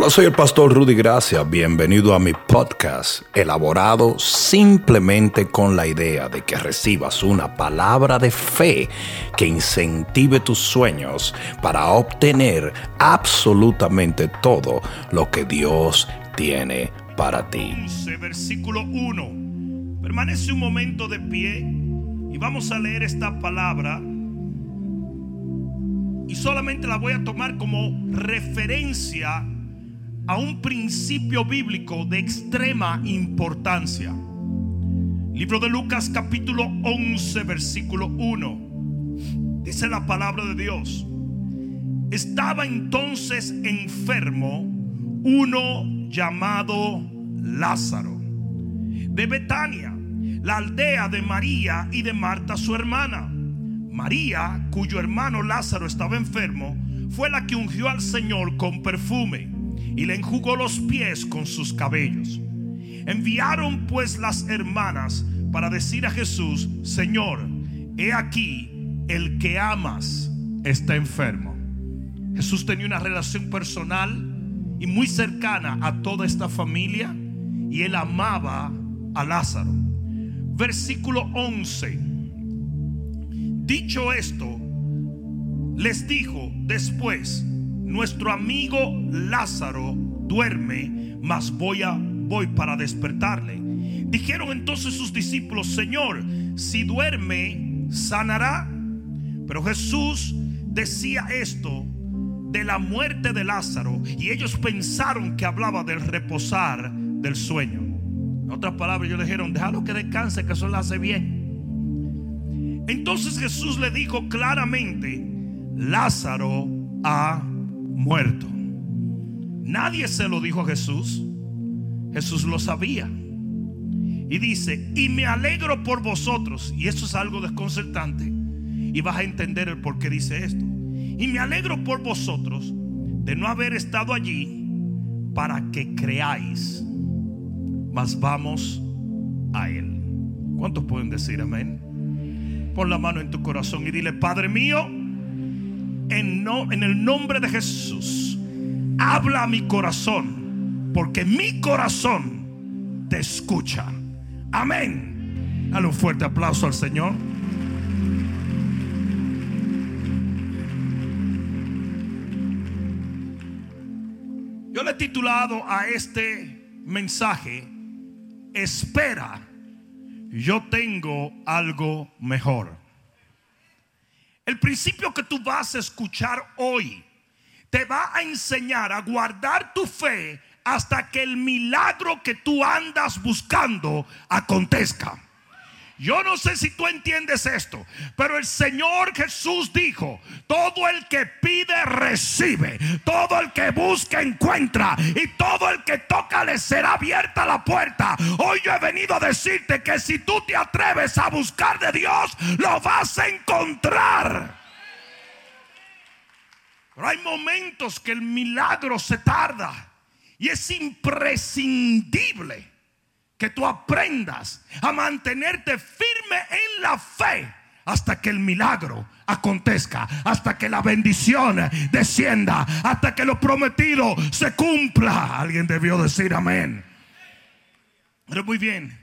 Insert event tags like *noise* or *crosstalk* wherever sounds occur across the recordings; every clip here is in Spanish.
Hola, soy el pastor Rudy Gracia. Bienvenido a mi podcast, elaborado simplemente con la idea de que recibas una palabra de fe que incentive tus sueños para obtener absolutamente todo lo que Dios tiene para ti. Versículo 1. Permanece un momento de pie y vamos a leer esta palabra y solamente la voy a tomar como referencia a un principio bíblico de extrema importancia. Libro de Lucas capítulo 11 versículo 1. Dice la palabra de Dios. Estaba entonces enfermo uno llamado Lázaro de Betania, la aldea de María y de Marta su hermana. María, cuyo hermano Lázaro estaba enfermo, fue la que ungió al Señor con perfume y le enjugó los pies con sus cabellos. Enviaron pues las hermanas para decir a Jesús, Señor, he aquí, el que amas está enfermo. Jesús tenía una relación personal y muy cercana a toda esta familia y él amaba a Lázaro. Versículo 11. Dicho esto, les dijo después, nuestro amigo Lázaro duerme, mas voy a voy para despertarle. Dijeron entonces sus discípulos, Señor, si duerme, sanará. Pero Jesús decía esto de la muerte de Lázaro y ellos pensaron que hablaba del reposar del sueño. En otras palabras, ellos le dijeron, déjalo que descanse, que eso le hace bien. Entonces Jesús le dijo claramente, Lázaro ha muerto. Nadie se lo dijo a Jesús. Jesús lo sabía. Y dice, y me alegro por vosotros. Y eso es algo desconcertante. Y vas a entender el por qué dice esto. Y me alegro por vosotros de no haber estado allí para que creáis. Mas vamos a Él. ¿Cuántos pueden decir amén? Pon la mano en tu corazón y dile, Padre mío, en, no, en el nombre de Jesús, habla a mi corazón, porque mi corazón te escucha. Amén. Dale un fuerte aplauso al Señor. Yo le he titulado a este mensaje, espera, yo tengo algo mejor. El principio que tú vas a escuchar hoy te va a enseñar a guardar tu fe hasta que el milagro que tú andas buscando acontezca. Yo no sé si tú entiendes esto, pero el Señor Jesús dijo, todo el que pide recibe, todo el que busca encuentra y todo el que toca le será abierta la puerta. Hoy yo he venido a decirte que si tú te atreves a buscar de Dios, lo vas a encontrar. Pero hay momentos que el milagro se tarda y es imprescindible que tú aprendas a mantenerte firme en la fe hasta que el milagro acontezca, hasta que la bendición descienda, hasta que lo prometido se cumpla. Alguien debió decir amén. Pero muy bien,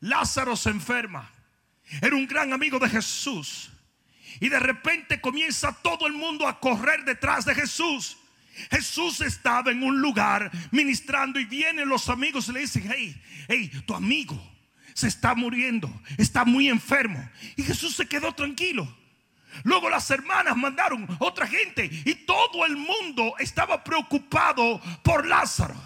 Lázaro se enferma. Era un gran amigo de Jesús. Y de repente comienza todo el mundo a correr detrás de Jesús. Jesús estaba en un lugar ministrando y vienen los amigos y le dicen, hey, hey, tu amigo se está muriendo, está muy enfermo. Y Jesús se quedó tranquilo. Luego las hermanas mandaron otra gente y todo el mundo estaba preocupado por Lázaro.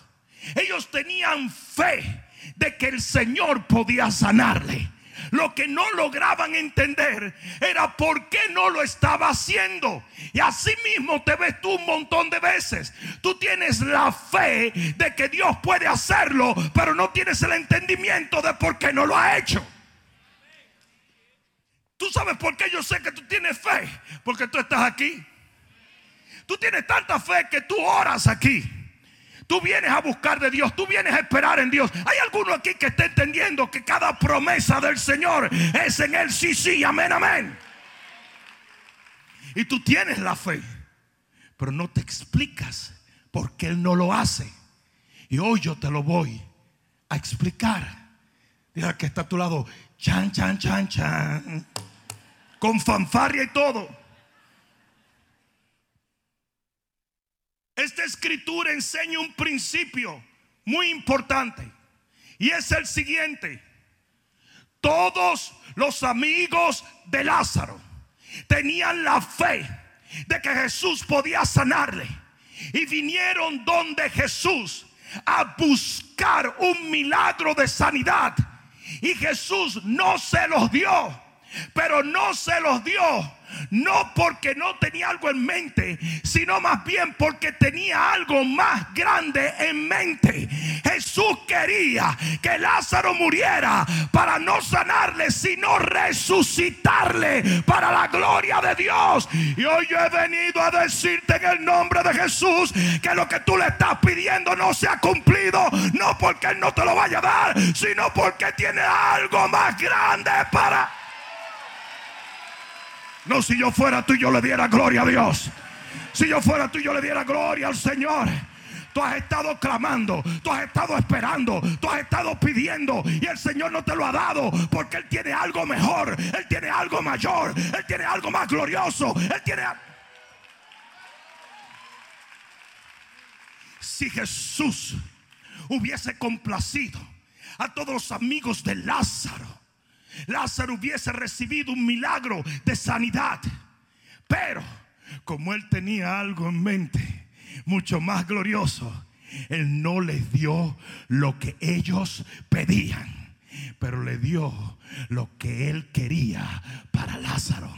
Ellos tenían fe de que el Señor podía sanarle. Lo que no lograban entender era por qué no lo estaba haciendo. Y así mismo te ves tú un montón de veces. Tú tienes la fe de que Dios puede hacerlo, pero no tienes el entendimiento de por qué no lo ha hecho. ¿Tú sabes por qué yo sé que tú tienes fe? Porque tú estás aquí. Tú tienes tanta fe que tú oras aquí. Tú vienes a buscar de Dios, tú vienes a esperar en Dios. Hay alguno aquí que esté entendiendo que cada promesa del Señor es en Él, sí, sí, amén, amén. Y tú tienes la fe, pero no te explicas porque Él no lo hace. Y hoy yo te lo voy a explicar. Diga que está a tu lado, chan, chan, chan, chan, con fanfarria y todo. Esta escritura enseña un principio muy importante y es el siguiente. Todos los amigos de Lázaro tenían la fe de que Jesús podía sanarle y vinieron donde Jesús a buscar un milagro de sanidad y Jesús no se los dio, pero no se los dio no porque no tenía algo en mente, sino más bien porque tenía algo más grande en mente. Jesús quería que Lázaro muriera para no sanarle, sino resucitarle para la gloria de Dios. Y hoy yo he venido a decirte en el nombre de Jesús que lo que tú le estás pidiendo no se ha cumplido, no porque Él no te lo vaya a dar, sino porque tiene algo más grande para... No, si yo fuera tú, yo le diera gloria a Dios. Si yo fuera tú, yo le diera gloria al Señor. Tú has estado clamando, tú has estado esperando, tú has estado pidiendo y el Señor no te lo ha dado porque Él tiene algo mejor, Él tiene algo mayor, Él tiene algo más glorioso, Él tiene... Si Jesús hubiese complacido a todos los amigos de Lázaro, Lázaro hubiese recibido un milagro de sanidad. Pero como él tenía algo en mente mucho más glorioso, él no les dio lo que ellos pedían, pero le dio lo que él quería para Lázaro.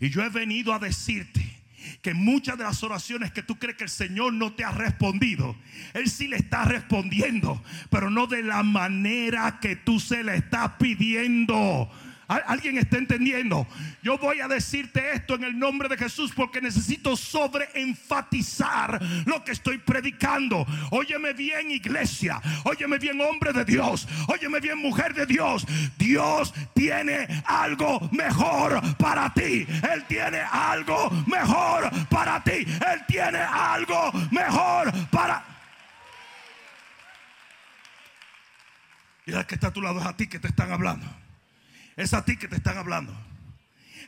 Y yo he venido a decirte que muchas de las oraciones que tú crees que el Señor no te ha respondido, Él sí le está respondiendo, pero no de la manera que tú se le estás pidiendo. ¿Alguien está entendiendo? Yo voy a decirte esto en el nombre de Jesús porque necesito sobreenfatizar lo que estoy predicando. Óyeme bien iglesia, óyeme bien hombre de Dios, óyeme bien mujer de Dios. Dios tiene algo mejor para ti. Él tiene algo mejor para ti. Él tiene algo mejor para... Y el que está a tu lado es a ti que te están hablando. Es a ti que te están hablando.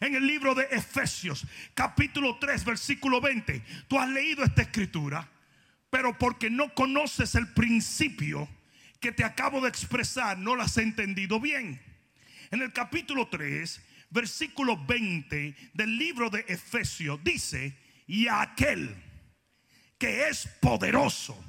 En el libro de Efesios, capítulo 3, versículo 20, tú has leído esta escritura, pero porque no conoces el principio que te acabo de expresar, no la has entendido bien. En el capítulo 3, versículo 20 del libro de Efesios, dice, y aquel que es poderoso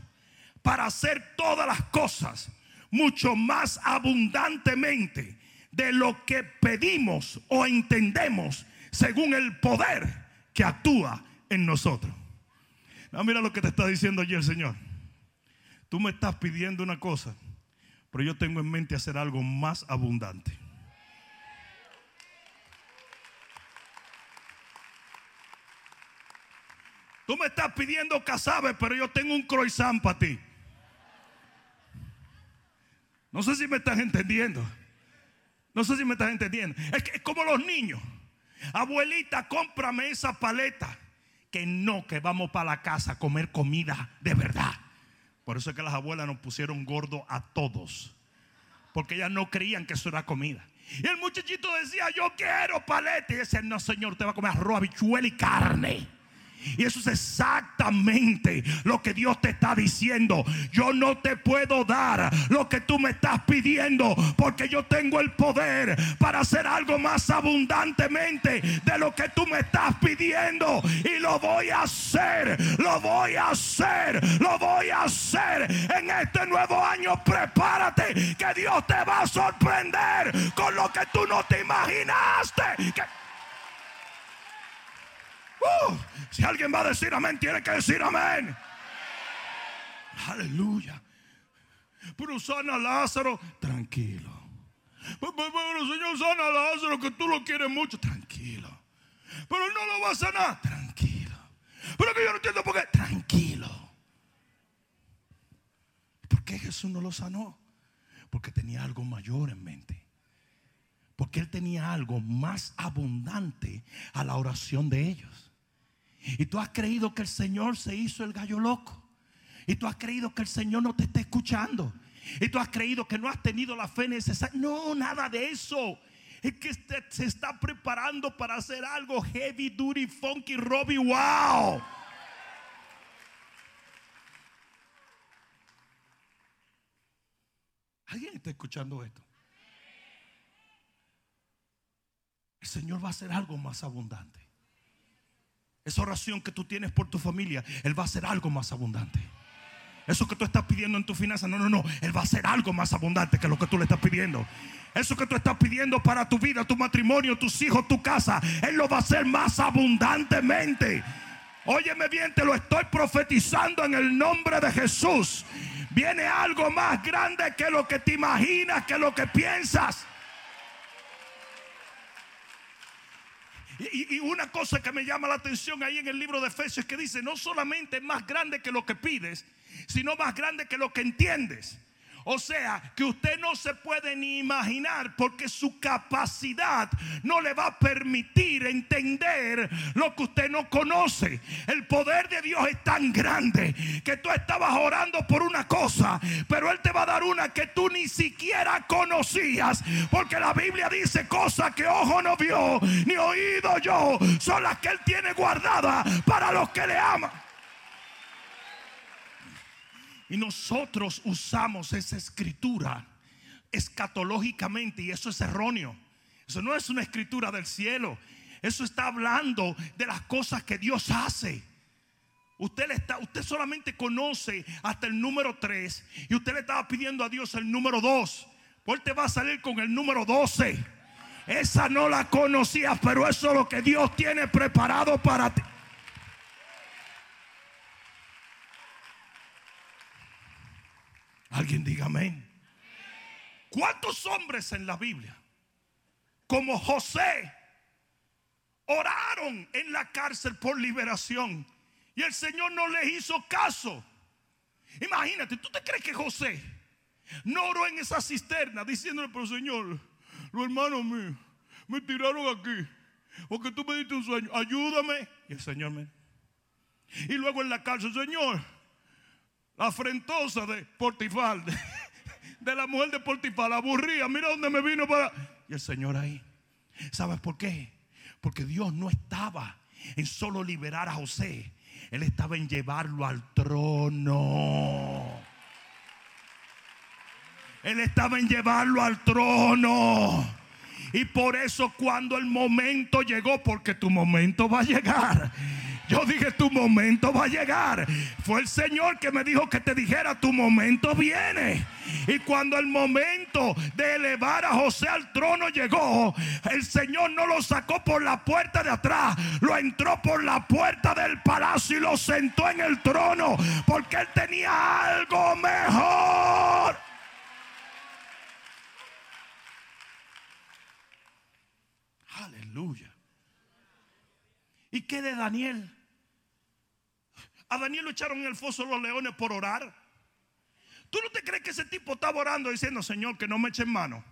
para hacer todas las cosas mucho más abundantemente de lo que pedimos o entendemos según el poder que actúa en nosotros. No, mira lo que te está diciendo allí el Señor. Tú me estás pidiendo una cosa, pero yo tengo en mente hacer algo más abundante. Tú me estás pidiendo casabe, pero yo tengo un croissant para ti. No sé si me estás entendiendo. No sé si me estás entendiendo. Es, que, es como los niños. Abuelita, cómprame esa paleta. Que no, que vamos para la casa a comer comida de verdad. Por eso es que las abuelas nos pusieron gordo a todos. Porque ellas no creían que eso era comida. Y el muchachito decía, yo quiero paleta. Y decía, no señor, te va a comer arroz, habichuela y carne. Y eso es exactamente lo que Dios te está diciendo. Yo no te puedo dar lo que tú me estás pidiendo porque yo tengo el poder para hacer algo más abundantemente de lo que tú me estás pidiendo. Y lo voy a hacer, lo voy a hacer, lo voy a hacer. En este nuevo año prepárate que Dios te va a sorprender con lo que tú no te imaginaste. Uh, si alguien va a decir amén, tiene que decir amén. Aleluya. Pero sana Lázaro, tranquilo. Pero Señor, sana Lázaro, que tú lo quieres mucho, tranquilo. Pero no lo va a sanar, tranquilo. Pero que yo no entiendo por qué, tranquilo. ¿Por qué Jesús no lo sanó? Porque tenía algo mayor en mente. Porque él tenía algo más abundante a la oración de ellos. Y tú has creído que el Señor se hizo el gallo loco. Y tú has creído que el Señor no te está escuchando. Y tú has creído que no has tenido la fe necesaria. No, nada de eso. Es que se está preparando para hacer algo heavy, duty, funky, Robbie. Wow. ¿Alguien está escuchando esto? El Señor va a hacer algo más abundante. Esa oración que tú tienes por tu familia, Él va a hacer algo más abundante. Eso que tú estás pidiendo en tu finanza, no, no, no. Él va a hacer algo más abundante que lo que tú le estás pidiendo. Eso que tú estás pidiendo para tu vida, tu matrimonio, tus hijos, tu casa, Él lo va a hacer más abundantemente. Óyeme bien, te lo estoy profetizando en el nombre de Jesús. Viene algo más grande que lo que te imaginas, que lo que piensas. Y, una cosa que me llama la atención ahí en el libro de Efesios es que dice, no solamente es más grande que lo que pides, sino más grande que lo que entiendes. O sea, que usted no se puede ni imaginar porque su capacidad no le va a permitir entender lo que usted no conoce. El poder de Dios es tan grande que tú estabas orando por una cosa, pero Él te va a dar una que tú ni siquiera conocías. Porque la Biblia dice cosas que ojo no vio, ni oído yo, son las que Él tiene guardadas para los que le aman. Y nosotros usamos esa escritura escatológicamente y eso es erróneo. Eso no es una escritura del cielo. Eso está hablando de las cosas que Dios hace. Usted, está, usted solamente conoce hasta el número 3 y usted le estaba pidiendo a Dios el número 2. Pues te va a salir con el número 12. Esa no la conocías, pero eso es lo que Dios tiene preparado para ti. Alguien diga amén. ¿Cuántos hombres en la Biblia, como José, oraron en la cárcel por liberación y el Señor no les hizo caso? Imagínate, ¿tú te crees que José no oró en esa cisterna diciéndole, pero Señor, los hermanos míos me tiraron aquí porque tú me diste un sueño, ayúdame? Y el Señor me... Y luego en la cárcel, Señor, la afrentosa de Portifal, de, la mujer de Portifal, la aburría, mira dónde me vino para... Y el Señor ahí. ¿Sabes por qué? Porque Dios no estaba en solo liberar a José. Él estaba en llevarlo al trono. Él estaba en llevarlo al trono. Y por eso cuando el momento llegó, porque tu momento va a llegar yo dije, tu momento va a llegar. Fue el Señor que me dijo que te dijera, tu momento viene. Y cuando el momento de elevar a José al trono llegó, el Señor no lo sacó por la puerta de atrás, lo entró por la puerta del palacio y lo sentó en el trono, porque él tenía algo mejor. Aleluya. ¿Y qué de Daniel? A Daniel lo echaron en el foso de los leones por orar. ¿Tú no te crees que ese tipo estaba orando diciendo, Señor, que no me echen mano?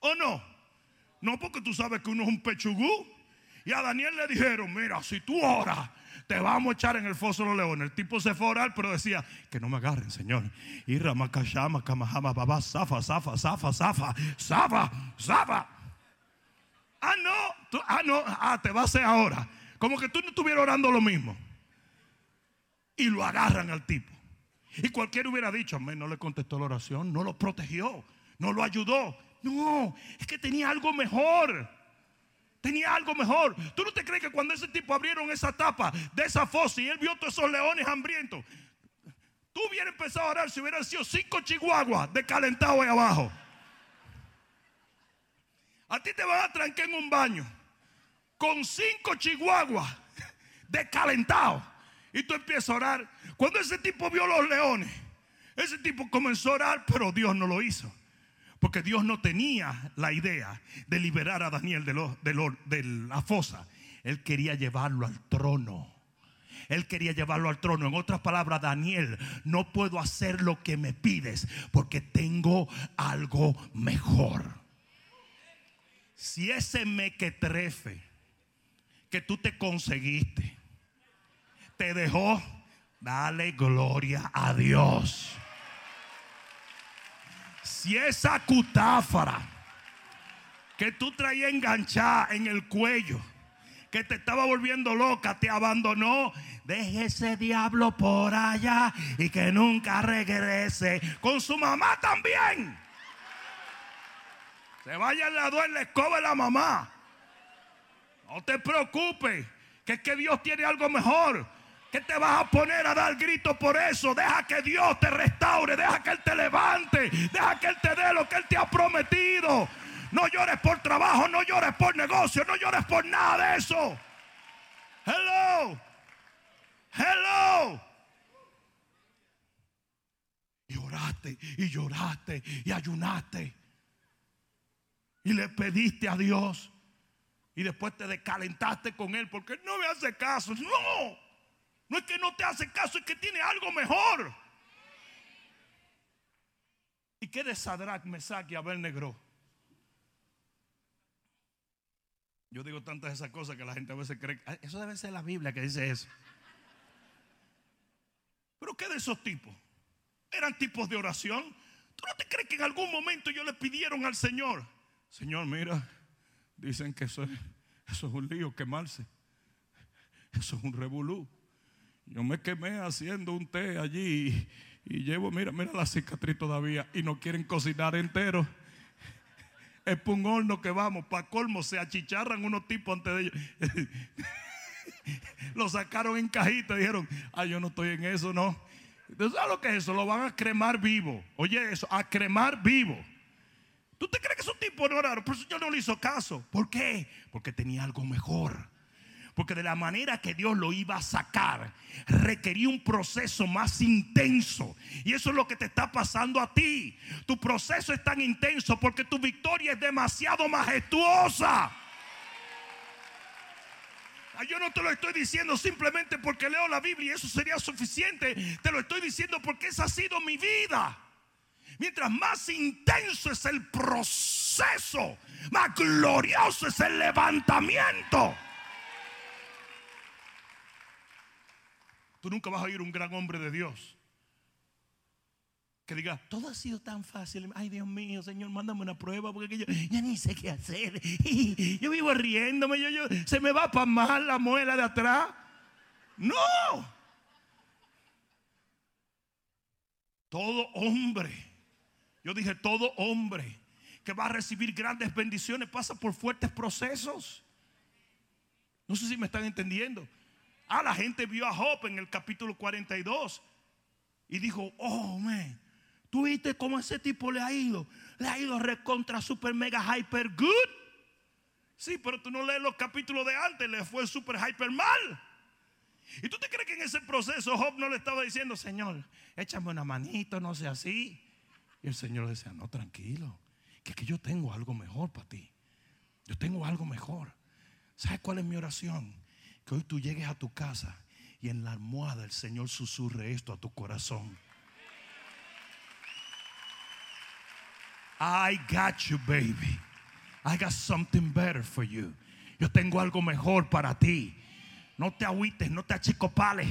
¿O no? No, porque tú sabes que uno es un pechugú. Y a Daniel le dijeron, mira, si tú oras, te vamos a echar en el foso de los leones. El tipo se fue a orar, pero decía, que no me agarren, Señor. Y Ramakashama, Kamahama, Baba, Zafa, Zafa, Zafa, Zafa, Zafa, Zafa. Ah, no, ah, no, ah, te va a hacer ahora. Como que tú no estuvieras orando lo mismo. Y lo agarran al tipo. Y cualquiera hubiera dicho, amén, no le contestó la oración, no lo protegió, no lo ayudó. No, es que tenía algo mejor. Tenía algo mejor. ¿Tú no te crees que cuando ese tipo abrieron esa tapa de esa fosa y él vio todos esos leones hambrientos, tú hubieras empezado a orar si hubieran sido cinco chihuahuas calentado ahí abajo? A ti te van a trancar en un baño con cinco chihuahuas descalentados. Y tú empiezas a orar. Cuando ese tipo vio los leones, ese tipo comenzó a orar, pero Dios no lo hizo. Porque Dios no tenía la idea de liberar a Daniel de, de la fosa. Él quería llevarlo al trono. Él quería llevarlo al trono. En otras palabras, Daniel, no puedo hacer lo que me pides porque tengo algo mejor. Si ese mequetrefe que tú te conseguiste, te dejó, dale gloria a Dios. Si esa cutáfara que tú traías enganchada en el cuello, que te estaba volviendo loca, te abandonó. Deje ese diablo por allá y que nunca regrese. Con su mamá también. Se vaya al lado en la escoba la mamá. No te preocupes, que es que Dios tiene algo mejor. Que te vas a poner a dar gritos por eso? Deja que Dios te restaure, deja que Él te levante, deja que Él te dé lo que Él te ha prometido. No llores por trabajo, no llores por negocio, no llores por nada de eso. Hello. Hello. Y oraste y lloraste y ayunaste. Y le pediste a Dios. Y después te descalentaste con él porque no me hace caso. No. No es que no te hace caso, es que tiene algo mejor. ¿Y qué de Sadrach, Mesach y Abel Negro? Yo digo tantas esas cosas que la gente a veces cree. Eso debe ser la Biblia que dice eso. Pero ¿qué de esos tipos? Eran tipos de oración. ¿Tú no te crees que en algún momento ellos le pidieron al Señor? Señor, mira, dicen que eso es, eso es un lío, quemarse. Eso es un revolú. Yo me quemé haciendo un té allí y, llevo, mira, mira la cicatriz todavía y no quieren cocinar entero es por un horno que vamos, para colmo, se achicharran unos tipos antes de ellos. *laughs* lo sacaron en cajita dijeron, ah, yo no estoy en eso, no. Entonces, ¿sabes lo que es eso? Lo van a cremar vivo. Oye, eso, a cremar vivo. ¿Tú te crees que es un tipo no raro? Por eso yo no le hizo caso. ¿Por qué? Porque tenía algo mejor. Porque de la manera que Dios lo iba a sacar, requería un proceso más intenso. Y eso es lo que te está pasando a ti. Tu proceso es tan intenso porque tu victoria es demasiado majestuosa. Ah, yo no te lo estoy diciendo simplemente porque leo la Biblia y eso sería suficiente. Te lo estoy diciendo porque esa ha sido mi vida. Mientras más intenso es el proceso, más glorioso es el levantamiento. Tú nunca vas a oír un gran hombre de Dios que diga, todo ha sido tan fácil. Ay, Dios mío, Señor, mándame una prueba porque yo ya ni sé qué hacer. *laughs* Yo vivo riéndome, se me va para mal la muela de atrás. No. Todo hombre, yo dije, todo hombre que va a recibir grandes bendiciones pasa por fuertes procesos. No sé si me están entendiendo. Ah, la gente vio a Job en el capítulo 42 y dijo, oh, man, ¿tú viste cómo ese tipo le ha ido? Le ha ido recontra super mega hyper good. Sí, pero tú no lees los capítulos de antes, le fue super hyper mal. ¿Y tú te crees que en ese proceso Job no le estaba diciendo, Señor, échame una manito, no sea así? Y el Señor decía, no, tranquilo, que, que yo tengo algo mejor para ti. Yo tengo algo mejor. ¿Sabes cuál es mi oración? Que hoy tú llegues a tu casa y en la almohada el Señor susurre esto a tu corazón. I got you, baby. I got something better for you. Yo tengo algo mejor para ti. No te agüites, no te achicopales.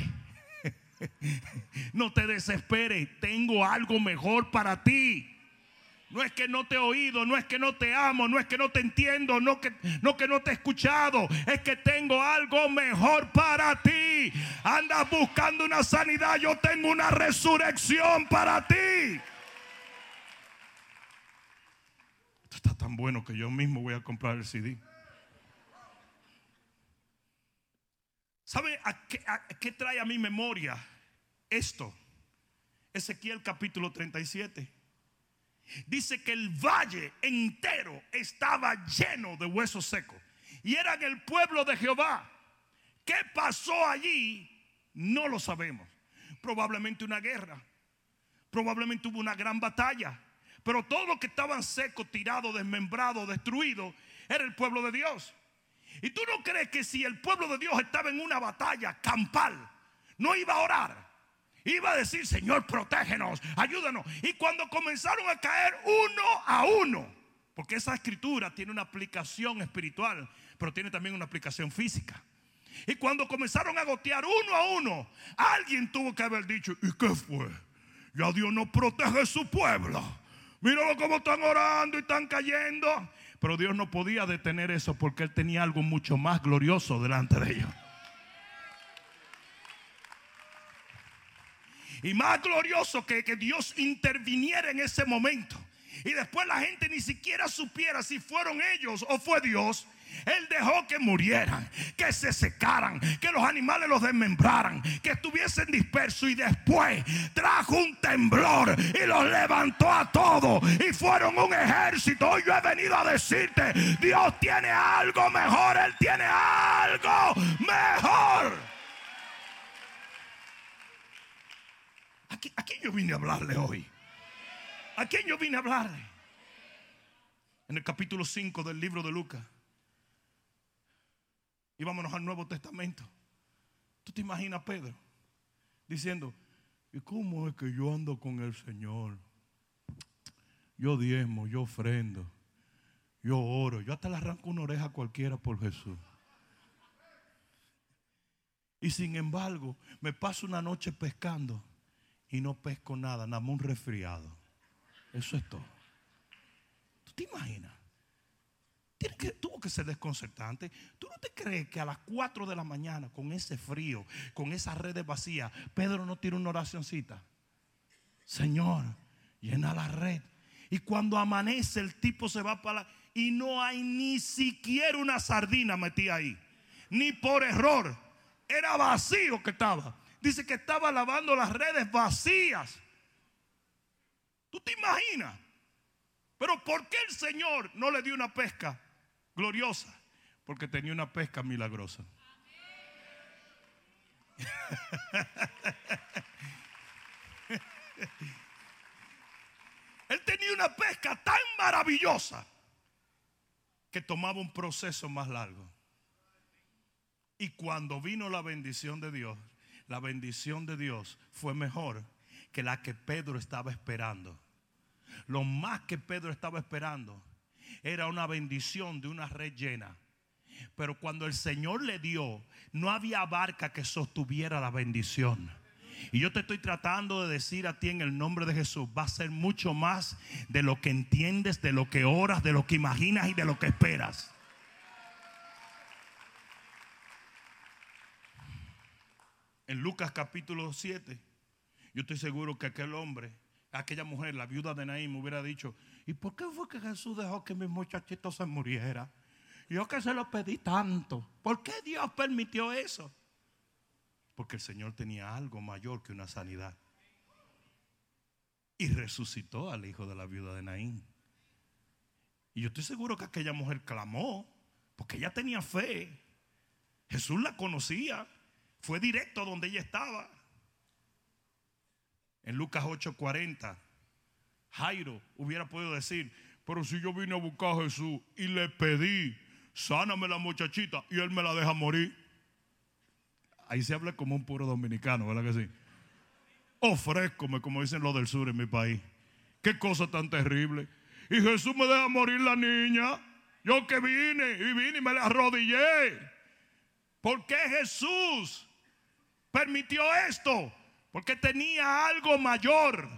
No te desesperes. Tengo algo mejor para ti. No es que no te he oído, no es que no te amo, no es que no te entiendo, no que no, que no te he escuchado. Es que tengo algo mejor para ti. Andas buscando una sanidad, yo tengo una resurrección para ti. Esto está tan bueno que yo mismo voy a comprar el CD. ¿Sabe a qué, trae a mi memoria esto? Ezequiel capítulo 37 dice que el valle entero estaba lleno de huesos secos. Y eran el pueblo de Jehová. ¿Qué pasó allí? No lo sabemos. Probablemente una guerra. Probablemente hubo una gran batalla. Pero todo lo que estaban seco, tirado, desmembrado, destruido, era el pueblo de Dios. Y tú no crees que si el pueblo de Dios estaba en una batalla campal, no iba a orar. Iba a decir, Señor, protégenos, ayúdanos. Y cuando comenzaron a caer uno a uno, porque esa escritura tiene una aplicación espiritual, pero tiene también una aplicación física. Y cuando comenzaron a gotear uno a uno, alguien tuvo que haber dicho, ¿y qué fue? Ya Dios no protege su pueblo. Míralo cómo están orando y están cayendo. Pero Dios no podía detener eso porque Él tenía algo mucho más glorioso delante de ellos. Y más glorioso que que Dios interviniera en ese momento. Y después la gente ni siquiera supiera si fueron ellos o fue Dios. Él dejó que murieran, que se secaran, que los animales los desmembraran, que estuviesen dispersos y después trajo un temblor y los levantó a todos y fueron un ejército. Hoy yo he venido a decirte, Dios tiene algo mejor, Él tiene algo mejor. ¿A quién yo vine a hablarle hoy? ¿A quién yo vine a hablarle? En el capítulo 5 del libro de Lucas. Y vámonos al Nuevo Testamento. ¿Tú te imaginas Pedro diciendo, ¿y cómo es que yo ando con el Señor? Yo diezmo, yo ofrendo, yo oro, yo hasta le arranco una oreja a cualquiera por Jesús. Y sin embargo, me paso una noche pescando y no pesco nada, nada más un resfriado. Eso es todo. ¿Tú te imaginas? Tuvo que ser desconcertante. ¿Tú no te crees que a las 4 de la mañana, con ese frío, con esa red vacía, Pedro no tiene una oracioncita? Señor, llena la red. Y cuando amanece, el tipo se va para la. Y no hay ni siquiera una sardina metida ahí. Ni por error. Era vacío que estaba. Dice que estaba lavando las redes vacías. ¿Tú te imaginas? Pero ¿por qué el Señor no le dio una pesca gloriosa? Porque tenía una pesca milagrosa. Él tenía una pesca tan maravillosa que tomaba un proceso más largo. Y cuando vino la bendición de Dios, la bendición de Dios fue mejor que la que Pedro estaba esperando. Lo más que Pedro estaba esperando era una bendición de una red llena. Pero cuando el Señor le dio, no había barca que sostuviera la bendición. Y yo te estoy tratando de decir a ti en el nombre de Jesús, va a ser mucho más de lo que entiendes, de lo que oras, de lo que imaginas y de lo que esperas. en Lucas capítulo 7, yo estoy seguro que aquel hombre, aquella mujer, la viuda de Naín, me hubiera dicho, ¿y por qué fue que Jesús dejó que mi muchachito se muriera? Yo que se lo pedí tanto. ¿Por qué Dios permitió eso? Porque el Señor tenía algo mayor que una sanidad. Y resucitó al hijo de la viuda de Naín. Y yo estoy seguro que aquella mujer clamó, porque ella tenía fe. Jesús la conocía. Fue directo donde ella estaba. En Lucas 8:40, Jairo hubiera podido decir, pero si yo vine a buscar a Jesús y le pedí, sáname la muchachita y él me la deja morir. Ahí se habla como un puro dominicano, ¿verdad que sí? Ofrézcome, como dicen los del sur en mi país. Qué cosa tan terrible. Y Jesús me deja morir la niña. Yo que vine y vine y me la arrodillé. ¿Por qué Jesús permitió esto? Porque tenía algo mayor,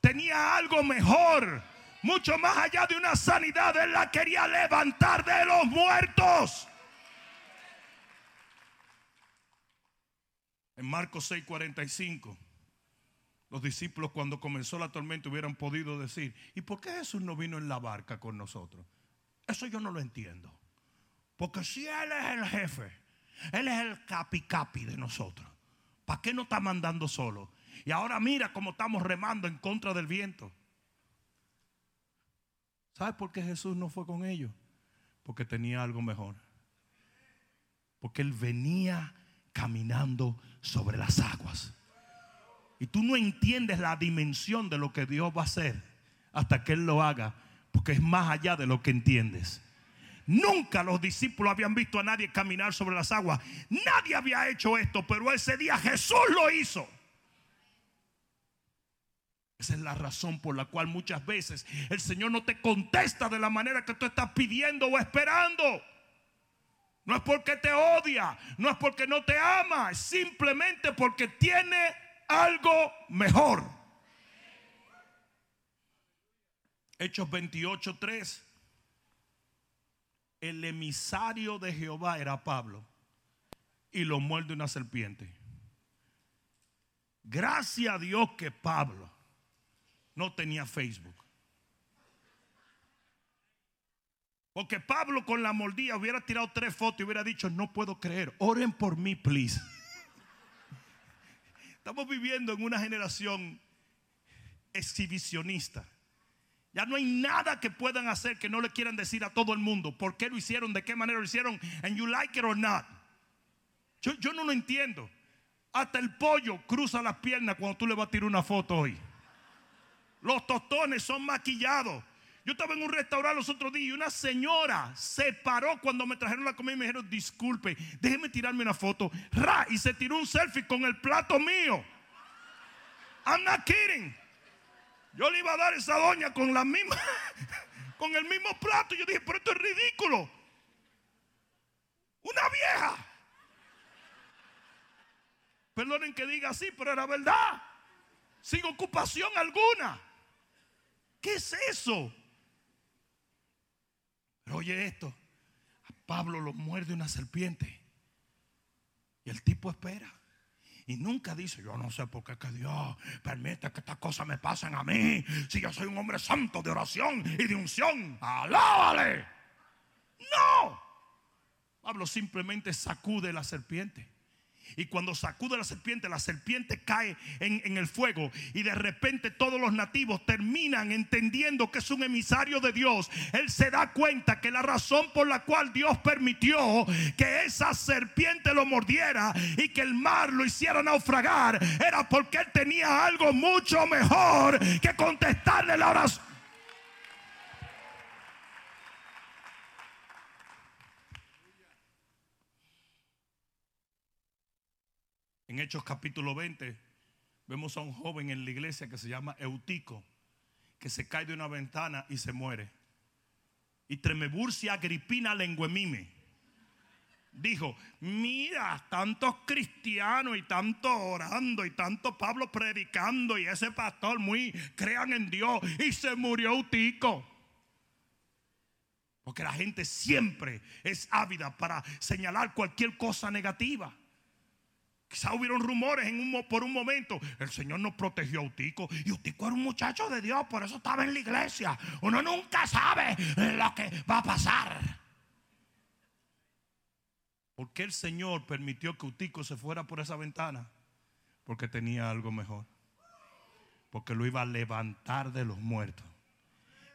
tenía algo mejor, mucho más allá de una sanidad. Él la quería levantar de los muertos. En Marcos 6:45, los discípulos cuando comenzó la tormenta hubieran podido decir, ¿y por qué Jesús no vino en la barca con nosotros? Eso yo no lo entiendo. Porque si Él es el jefe, Él es el capi capi de nosotros. ¿Para qué no está mandando solo? Y ahora mira cómo estamos remando en contra del viento. ¿Sabes por qué Jesús no fue con ellos? Porque tenía algo mejor. Porque Él venía caminando sobre las aguas. Y tú no entiendes la dimensión de lo que Dios va a hacer hasta que Él lo haga. Porque es más allá de lo que entiendes. Nunca los discípulos habían visto a nadie caminar sobre las aguas. Nadie había hecho esto, pero ese día Jesús lo hizo. Esa es la razón por la cual muchas veces el Señor no te contesta de la manera que tú estás pidiendo o esperando. No es porque te odia, no es porque no te ama, es simplemente porque tiene algo mejor. Hechos 28, 3. El emisario de Jehová era Pablo y lo muerde una serpiente. Gracias a Dios que Pablo no tenía Facebook. Porque Pablo con la mordida hubiera tirado tres fotos y hubiera dicho, no puedo creer, oren por mí, please. *laughs* Estamos viviendo en una generación exhibicionista. Ya no hay nada que puedan hacer que no le quieran decir a todo el mundo por qué lo hicieron, de qué manera lo hicieron, and you like it or not. Yo no lo entiendo. Hasta el pollo cruza las piernas cuando tú le vas a tirar una foto hoy. Los tostones son maquillados. Yo estaba en un restaurante los otros días y una señora se paró cuando me trajeron la comida y me dijeron, disculpe, déjeme tirarme una foto. Ra, y se tiró un selfie con el plato mío. I'm not kidding. Yo le iba a dar esa doña con la misma, *laughs* con el mismo plato. Yo dije, pero esto es ridículo. Una vieja. Perdonen que diga así, pero era verdad. Sin ocupación alguna. ¿Qué es eso? Pero oye esto. A Pablo lo muerde una serpiente. Y el tipo espera. Y nunca dice, yo no sé por qué que Dios permite que estas cosas me pasen a mí. Si yo soy un hombre santo de oración y de unción. Alábale. No. Pablo simplemente sacude la serpiente. Y cuando sacude la serpiente, la serpiente cae en, el fuego. Y de repente todos los nativos terminan entendiendo que es un emisario de Dios. Él se da cuenta que la razón por la cual Dios permitió que esa serpiente lo mordiera y que el mar lo hiciera naufragar era porque él tenía algo mucho mejor que contestarle la oración. En Hechos capítulo 20 vemos a un joven en la iglesia que se llama Eutico, que se cae de una ventana y se muere. Y Tremeburcia Agripina Lenguemime dijo, mira, tantos cristianos y tanto orando y tanto Pablo predicando y ese pastor muy crean en Dios y se murió Eutico. Porque la gente siempre es ávida para señalar cualquier cosa negativa. Quizá hubieron rumores en un, por un momento. El Señor nos protegió a Utico. Y Utico era un muchacho de Dios, por eso estaba en la iglesia. Uno nunca sabe lo que va a pasar. ¿Por qué el Señor permitió que Utico se fuera por esa ventana? Porque tenía algo mejor. Porque lo iba a levantar de los muertos.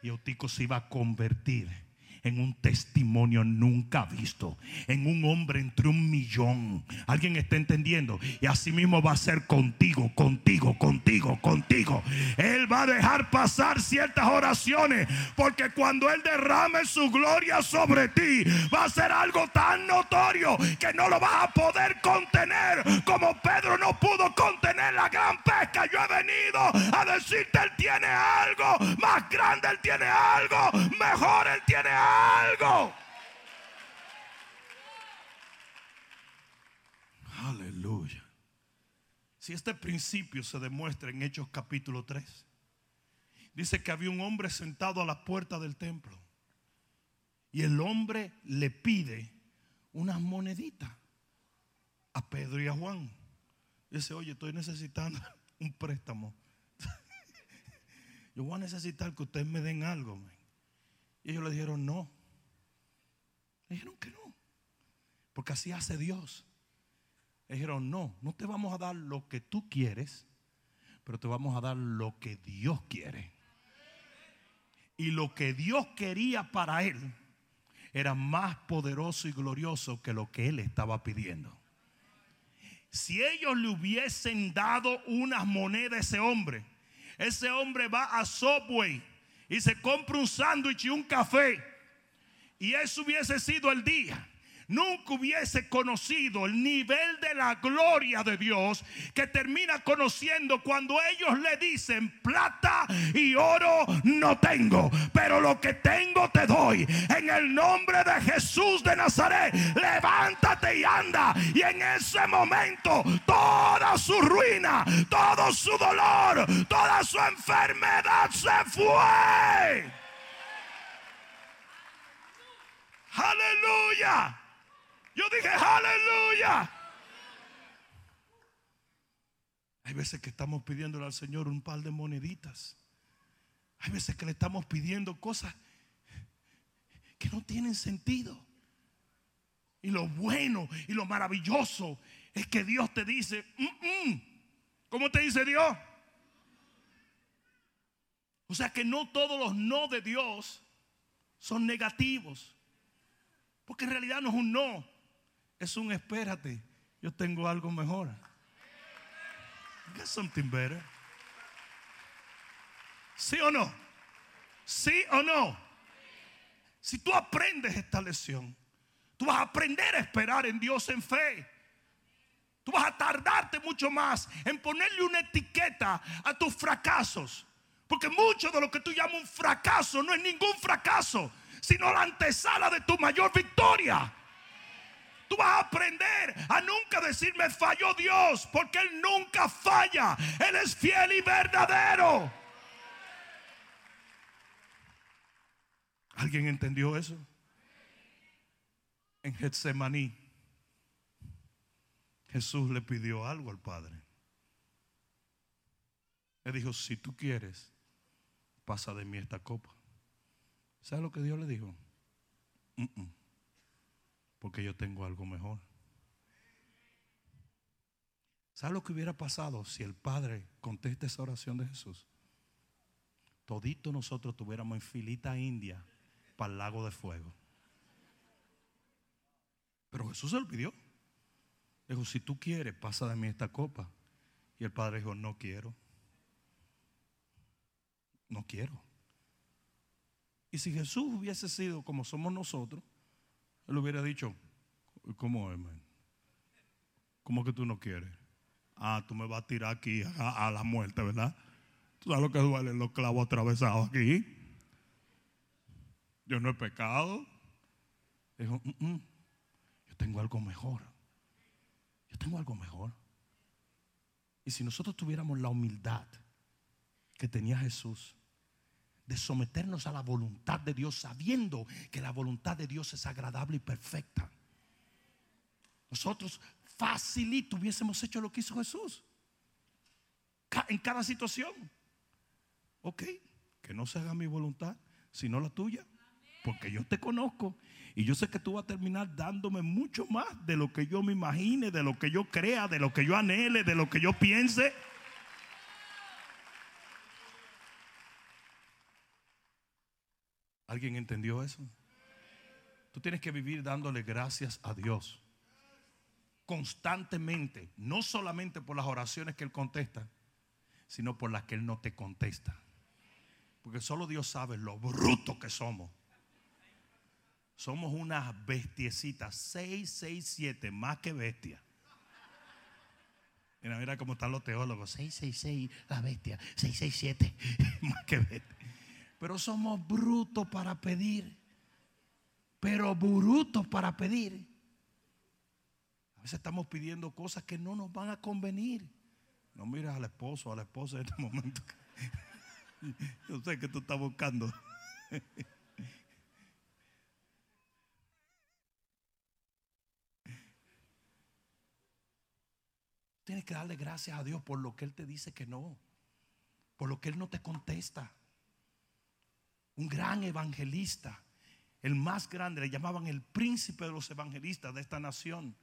Y Utico se iba a convertir en un testimonio nunca visto, en un hombre entre un millón. ¿Alguien está entendiendo? Y así mismo va a ser contigo, contigo, contigo, contigo. Él va a dejar pasar ciertas oraciones, porque cuando Él derrame su gloria sobre ti, va a ser algo tan notorio que no lo vas a poder contener, como Pedro no pudo contener la gran pesca. Yo he venido a decirte, Él tiene algo más grande, Él tiene algo mejor, Él tiene algo algo. Aleluya. Si este principio se demuestra en Hechos capítulo 3, dice que había un hombre sentado a la puerta del templo y el hombre le pide unas moneditas a Pedro y a Juan. Dice, oye, estoy necesitando *laughs* un préstamo. *laughs* Yo voy a necesitar que ustedes me den algo. Y ellos le dijeron no. Le dijeron que no. Porque así hace Dios. Le dijeron no, no te vamos a dar lo que tú quieres, pero te vamos a dar lo que Dios quiere. Y lo que Dios quería para él era más poderoso y glorioso que lo que él estaba pidiendo. Si ellos le hubiesen dado unas monedas a ese hombre, ese hombre va a Subway y se compra un sándwich y un café, y eso hubiese sido el día, nunca hubiese conocido el nivel de la gloria de Dios que termina conociendo cuando ellos le dicen, plata y oro no tengo, pero lo que tengo te doy. En el nombre de Jesús de Nazaret, levántate y anda. Y en ese momento toda su ruina, todo su dolor, toda su enfermedad se fue. Aleluya. Yo dije, aleluya. Hay veces que estamos pidiéndole al Señor un par de moneditas. Hay veces que le estamos pidiendo cosas que no tienen sentido. Y lo bueno y lo maravilloso es que Dios te dice, mm, mm". ¿cómo te dice Dios? O sea que no todos los no de Dios son negativos. Porque en realidad no es un no, es un espérate. Yo tengo algo mejor. Get something better. ¿Sí o no? ¿Sí o no? Si tú aprendes esta lección, tú vas a aprender a esperar en Dios en fe. Tú vas a tardarte mucho más en ponerle una etiqueta a tus fracasos. Porque mucho de lo que tú llamas un fracaso no es ningún fracaso, sino la antesala de tu mayor victoria. Tú vas a aprender a nunca decirme falló Dios, porque Él nunca falla. Él es fiel y verdadero. ¿Alguien entendió eso? En Getsemaní, Jesús le pidió algo al Padre. Le dijo, si tú quieres, pasa de mí esta copa. ¿Sabe lo que Dios le dijo? Porque yo tengo algo mejor. ¿Sabe lo que hubiera pasado si el Padre contesta esa oración de Jesús? Todito nosotros tuviéramos en filita india para el lago de fuego. Pero Jesús se lo pidió. Dijo, si tú quieres, pasa de mí esta copa. Y el Padre dijo, no quiero. No quiero. Y si Jesús hubiese sido como somos nosotros, Él hubiera dicho, ¿cómo es, man? ¿Cómo que tú no quieres? Ah, tú me vas a tirar aquí a, la muerte, ¿verdad? ¿Tú sabes lo que duelen los clavos atravesados aquí? Yo no he pecado. Dijo, mm, mm, yo tengo algo mejor. Yo tengo algo mejor. Y si nosotros tuviéramos la humildad que tenía Jesús, de someternos a la voluntad de Dios, sabiendo que la voluntad de Dios es agradable y perfecta. Nosotros facilito hubiésemos hecho lo que hizo Jesús en cada situación. Ok, que no se haga mi voluntad, sino la tuya, porque yo te conozco y yo sé que tú vas a terminar dándome mucho más de lo que yo me imagine, de lo que yo crea, de lo que yo anhele, de lo que yo piense. ¿Alguien entendió eso? Tú tienes que vivir dándole gracias a Dios constantemente, no solamente por las oraciones que Él contesta, sino por las que Él no te contesta. Porque solo Dios sabe lo bruto que somos. Somos unas bestiecitas, 6, 6, 7, más que bestias. Mira, mira cómo están los teólogos, 666, la bestia, 667, *laughs* más que bestia. Pero somos brutos para pedir. Pero brutos para pedir. A veces estamos pidiendo cosas que no nos van a convenir. No mires al esposo a la esposa en este *laughs* momento. Yo sé que tú estás buscando. Tienes que darle gracias a Dios por lo que Él te dice que no. Por lo que Él no te contesta un gran evangelista, el más grande, le llamaban el príncipe de los evangelistas de esta nación.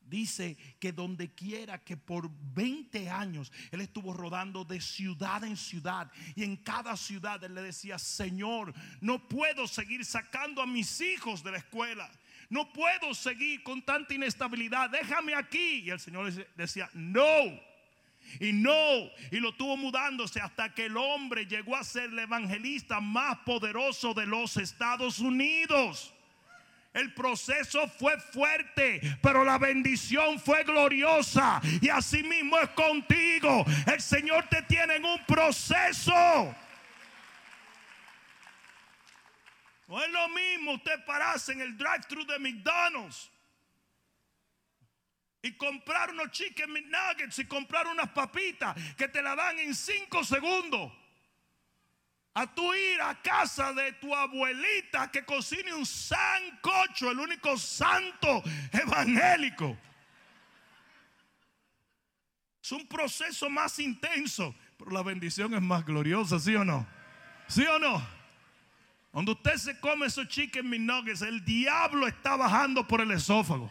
Dice que donde quiera que por 20 años él estuvo rodando de ciudad en ciudad y en cada ciudad él le decía, Señor, no puedo seguir sacando a mis hijos de la escuela. No puedo seguir con tanta inestabilidad. Déjame aquí. Y el Señor decía, no y no, y lo tuvo mudándose hasta que el hombre llegó a ser el evangelista más poderoso de los Estados Unidos. El proceso fue fuerte, pero la bendición fue gloriosa. Y así mismo es contigo. El Señor te tiene en un proceso. No es lo mismo usted pararse en el drive-thru de McDonald's y comprar unos chicken nuggets y comprar unas papitas que te la dan en cinco segundos. A tu ir a casa de tu abuelita que cocine un sancocho, el único santo evangélico. Es un proceso más intenso, pero la bendición es más gloriosa, ¿sí o no? ¿Sí o no? Cuando usted se come esos chicken nuggets, el diablo está bajando por el esófago.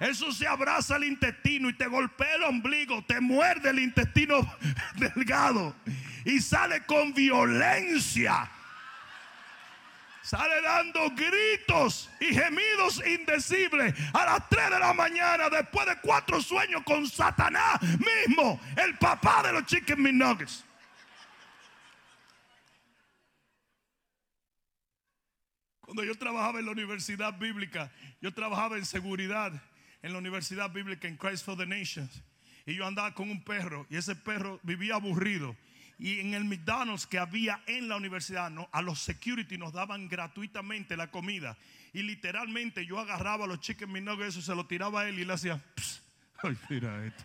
Eso se abraza al intestino y te golpea el ombligo, te muerde el intestino *laughs* delgado y sale con violencia. Sale dando gritos y gemidos indecibles a las 3 de la mañana después de cuatro sueños con Satanás mismo, el papá de los chicken McNuggets. Cuando yo trabajaba en la universidad bíblica, yo trabajaba en seguridad en la Universidad Bíblica en Christ for the Nations. Y yo andaba con un perro y ese perro vivía aburrido. Y en el McDonald's que había en la universidad, ¿no? a los security nos daban gratuitamente la comida. Y literalmente yo agarraba los chicken McNuggets y se lo tiraba a él y le hacía, ay, mira esto.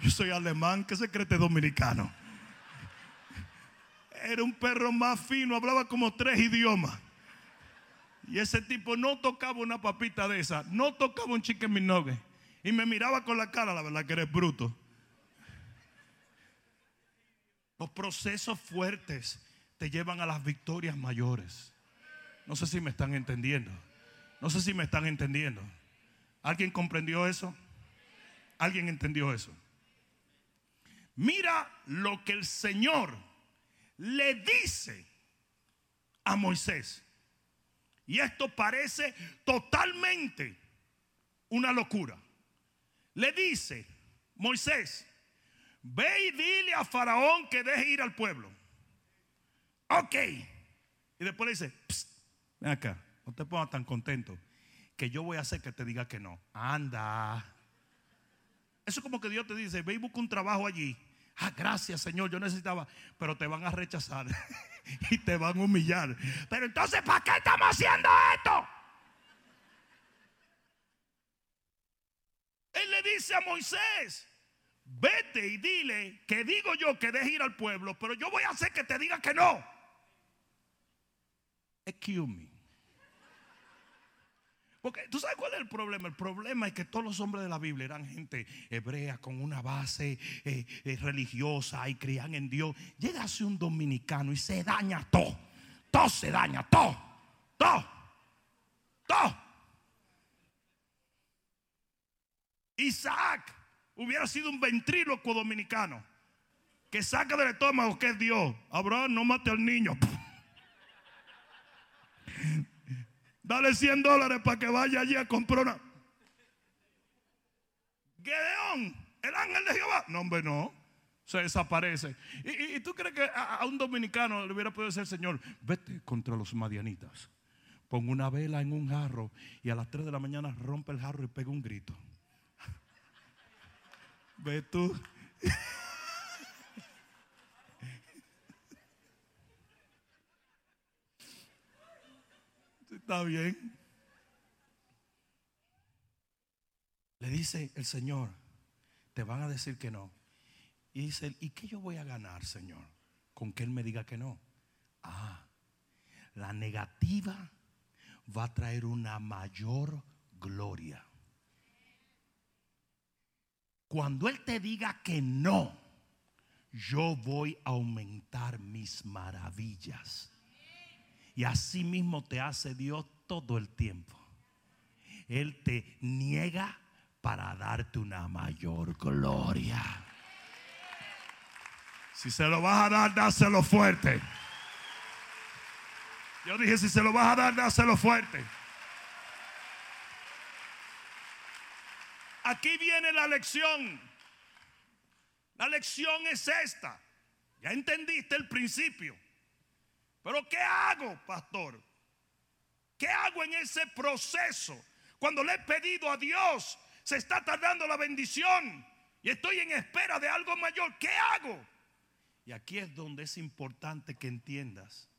Yo soy alemán, ¿qué se cree este dominicano? Era un perro más fino, hablaba como tres idiomas. Y ese tipo no tocaba una papita de esa, no tocaba un chicken minogue. Y me miraba con la cara, la verdad que eres bruto. Los procesos fuertes te llevan a las victorias mayores. No sé si me están entendiendo. No sé si me están entendiendo. ¿Alguien comprendió eso? ¿Alguien entendió eso? Mira lo que el Señor le dice a Moisés. Y esto parece totalmente una locura. Le dice Moisés, ve y dile a Faraón que deje ir al pueblo. Ok. Y después le dice, ven acá, no te pongas tan contento, que yo voy a hacer que te diga que no. Anda. Eso es como que Dios te dice, ve y busca un trabajo allí. Ah, gracias Señor, yo necesitaba, pero te van a rechazar. *laughs* *laughs* y te van a humillar. Pero entonces, ¿para qué estamos haciendo esto? Él le dice a Moisés, vete y dile que digo yo que deje ir al pueblo, pero yo voy a hacer que te diga que no. Excuse me. Porque tú sabes cuál es el problema. El problema es que todos los hombres de la Biblia eran gente hebrea con una base eh, eh, religiosa y creían en Dios. Llegase un dominicano y se daña todo. Todo se daña, todo. Todo. Todo. Isaac hubiera sido un ventríloco dominicano que saca del estómago que es Dios. Abraham, no mate al niño. Dale 100 dólares para que vaya allí a comprar una. Gedeón, el ángel de Jehová. No, hombre, no. Se desaparece. ¿Y, tú crees que a, un dominicano le hubiera podido decir, Señor, vete contra los madianitas? Pon una vela en un jarro y a las 3 de la mañana rompe el jarro y pega un grito. *laughs* Ve tú. *laughs* Está bien. Le dice el Señor, te van a decir que no. Y dice, ¿y qué yo voy a ganar, Señor? Con que Él me diga que no. Ah, la negativa va a traer una mayor gloria. Cuando Él te diga que no, yo voy a aumentar mis maravillas. Y así mismo te hace Dios todo el tiempo. Él te niega para darte una mayor gloria. Si se lo vas a dar, dáselo fuerte. Yo dije, si se lo vas a dar, dáselo fuerte. Aquí viene la lección. La lección es esta. Ya entendiste el principio. Pero ¿qué hago, pastor? ¿Qué hago en ese proceso? Cuando le he pedido a Dios, se está tardando la bendición y estoy en espera de algo mayor. ¿Qué hago? Y aquí es donde es importante que entiendas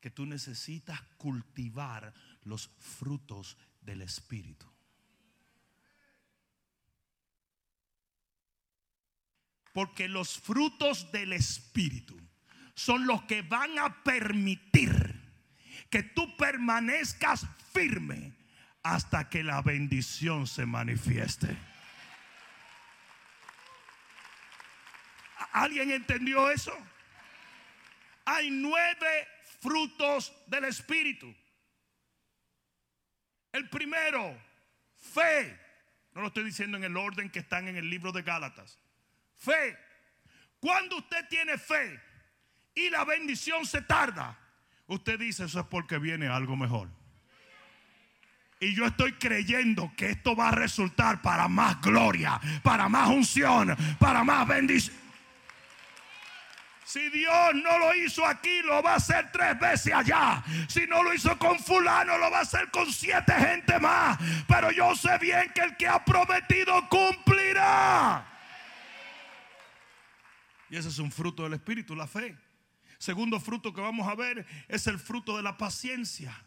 que tú necesitas cultivar los frutos del Espíritu. Porque los frutos del Espíritu son los que van a permitir que tú permanezcas firme hasta que la bendición se manifieste. ¿Alguien entendió eso? Hay nueve frutos del Espíritu. El primero, fe. No lo estoy diciendo en el orden que están en el libro de Gálatas. Fe. Cuando usted tiene fe y la bendición se tarda, usted dice eso es porque viene algo mejor. Y yo estoy creyendo que esto va a resultar para más gloria, para más unción, para más bendición. Si Dios no lo hizo aquí, lo va a hacer tres veces allá. Si no lo hizo con fulano, lo va a hacer con siete gente más. Pero yo sé bien que el que ha prometido cumplirá. Y ese es un fruto del Espíritu, la fe. Segundo fruto que vamos a ver es el fruto de la paciencia.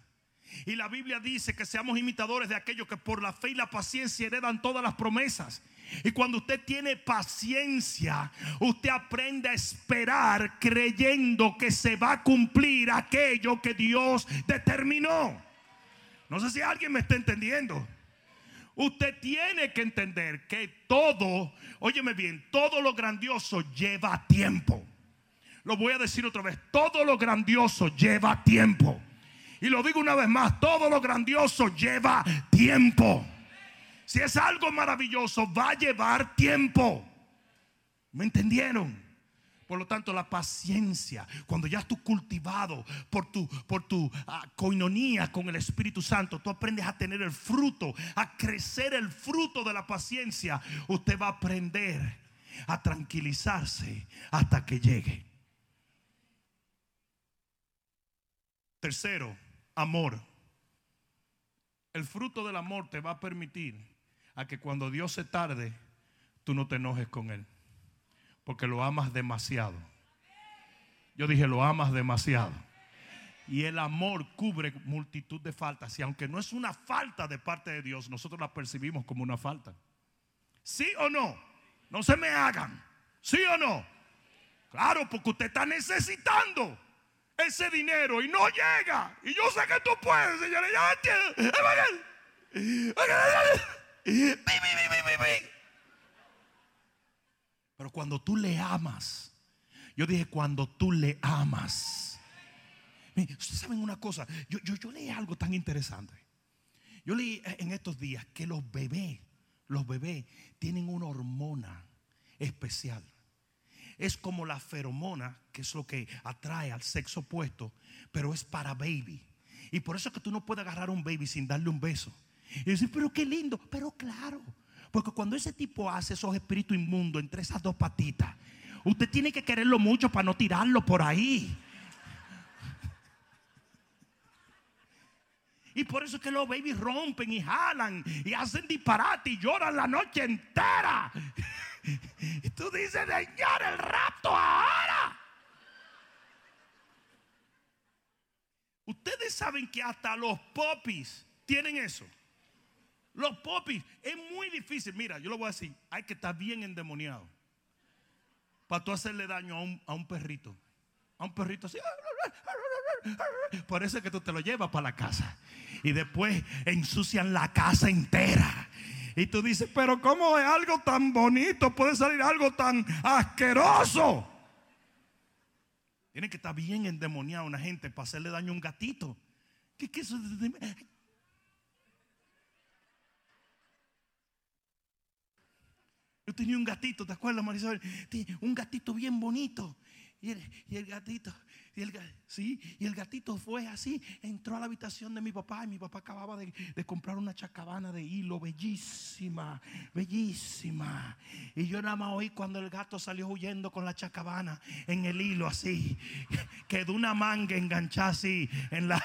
Y la Biblia dice que seamos imitadores de aquellos que por la fe y la paciencia heredan todas las promesas. Y cuando usted tiene paciencia, usted aprende a esperar creyendo que se va a cumplir aquello que Dios determinó. No sé si alguien me está entendiendo. Usted tiene que entender que todo, óyeme bien, todo lo grandioso lleva tiempo. Lo voy a decir otra vez, todo lo grandioso lleva tiempo. Y lo digo una vez más, todo lo grandioso lleva tiempo. Si es algo maravilloso, va a llevar tiempo. ¿Me entendieron? Por lo tanto, la paciencia, cuando ya tú cultivado por tu, por tu ah, coinonía con el Espíritu Santo, tú aprendes a tener el fruto, a crecer el fruto de la paciencia, usted va a aprender a tranquilizarse hasta que llegue. Tercero, amor. El fruto del amor te va a permitir a que cuando Dios se tarde, tú no te enojes con Él. Porque lo amas demasiado. Yo dije, lo amas demasiado. Y el amor cubre multitud de faltas. Y aunque no es una falta de parte de Dios, nosotros la percibimos como una falta. ¿Sí o no? No se me hagan. ¿Sí o no? Claro, porque usted está necesitando ese dinero y no llega. Y yo sé que tú puedes, señores. Pero cuando tú le amas, yo dije cuando tú le amas. Ustedes saben una cosa, yo, yo, yo leí algo tan interesante. Yo leí en estos días que los bebés, los bebés tienen una hormona especial es como la feromona, que es lo que atrae al sexo opuesto, pero es para baby. Y por eso es que tú no puedes agarrar a un baby sin darle un beso. Y decir, pero qué lindo, pero claro. Porque cuando ese tipo hace esos espíritus inmundos entre esas dos patitas, usted tiene que quererlo mucho para no tirarlo por ahí. Y por eso es que los babies rompen y jalan y hacen disparate y lloran la noche entera. *laughs* Y tú dices, Señor, el rapto ahora. Ustedes saben que hasta los popis tienen eso. Los popis es muy difícil. Mira, yo lo voy a decir. Hay que estar bien endemoniado para tú hacerle daño a un, a un perrito. A un perrito así. Por eso es que tú te lo llevas para la casa. Y después ensucian la casa entera. Y tú dices, pero ¿cómo es algo tan bonito? Puede salir algo tan asqueroso. Tiene que estar bien endemoniado una gente para hacerle daño a un gatito. ¿Qué, qué eso? Yo tenía un gatito, ¿te acuerdas, Marisol? Un gatito bien bonito. Y el, gatito, y el, sí, y el gatito fue así, entró a la habitación de mi papá y mi papá acababa de, comprar una chacabana de hilo bellísima, bellísima. Y yo nada más oí cuando el gato salió huyendo con la chacabana en el hilo así, *laughs* quedó una manga enganchada así en la...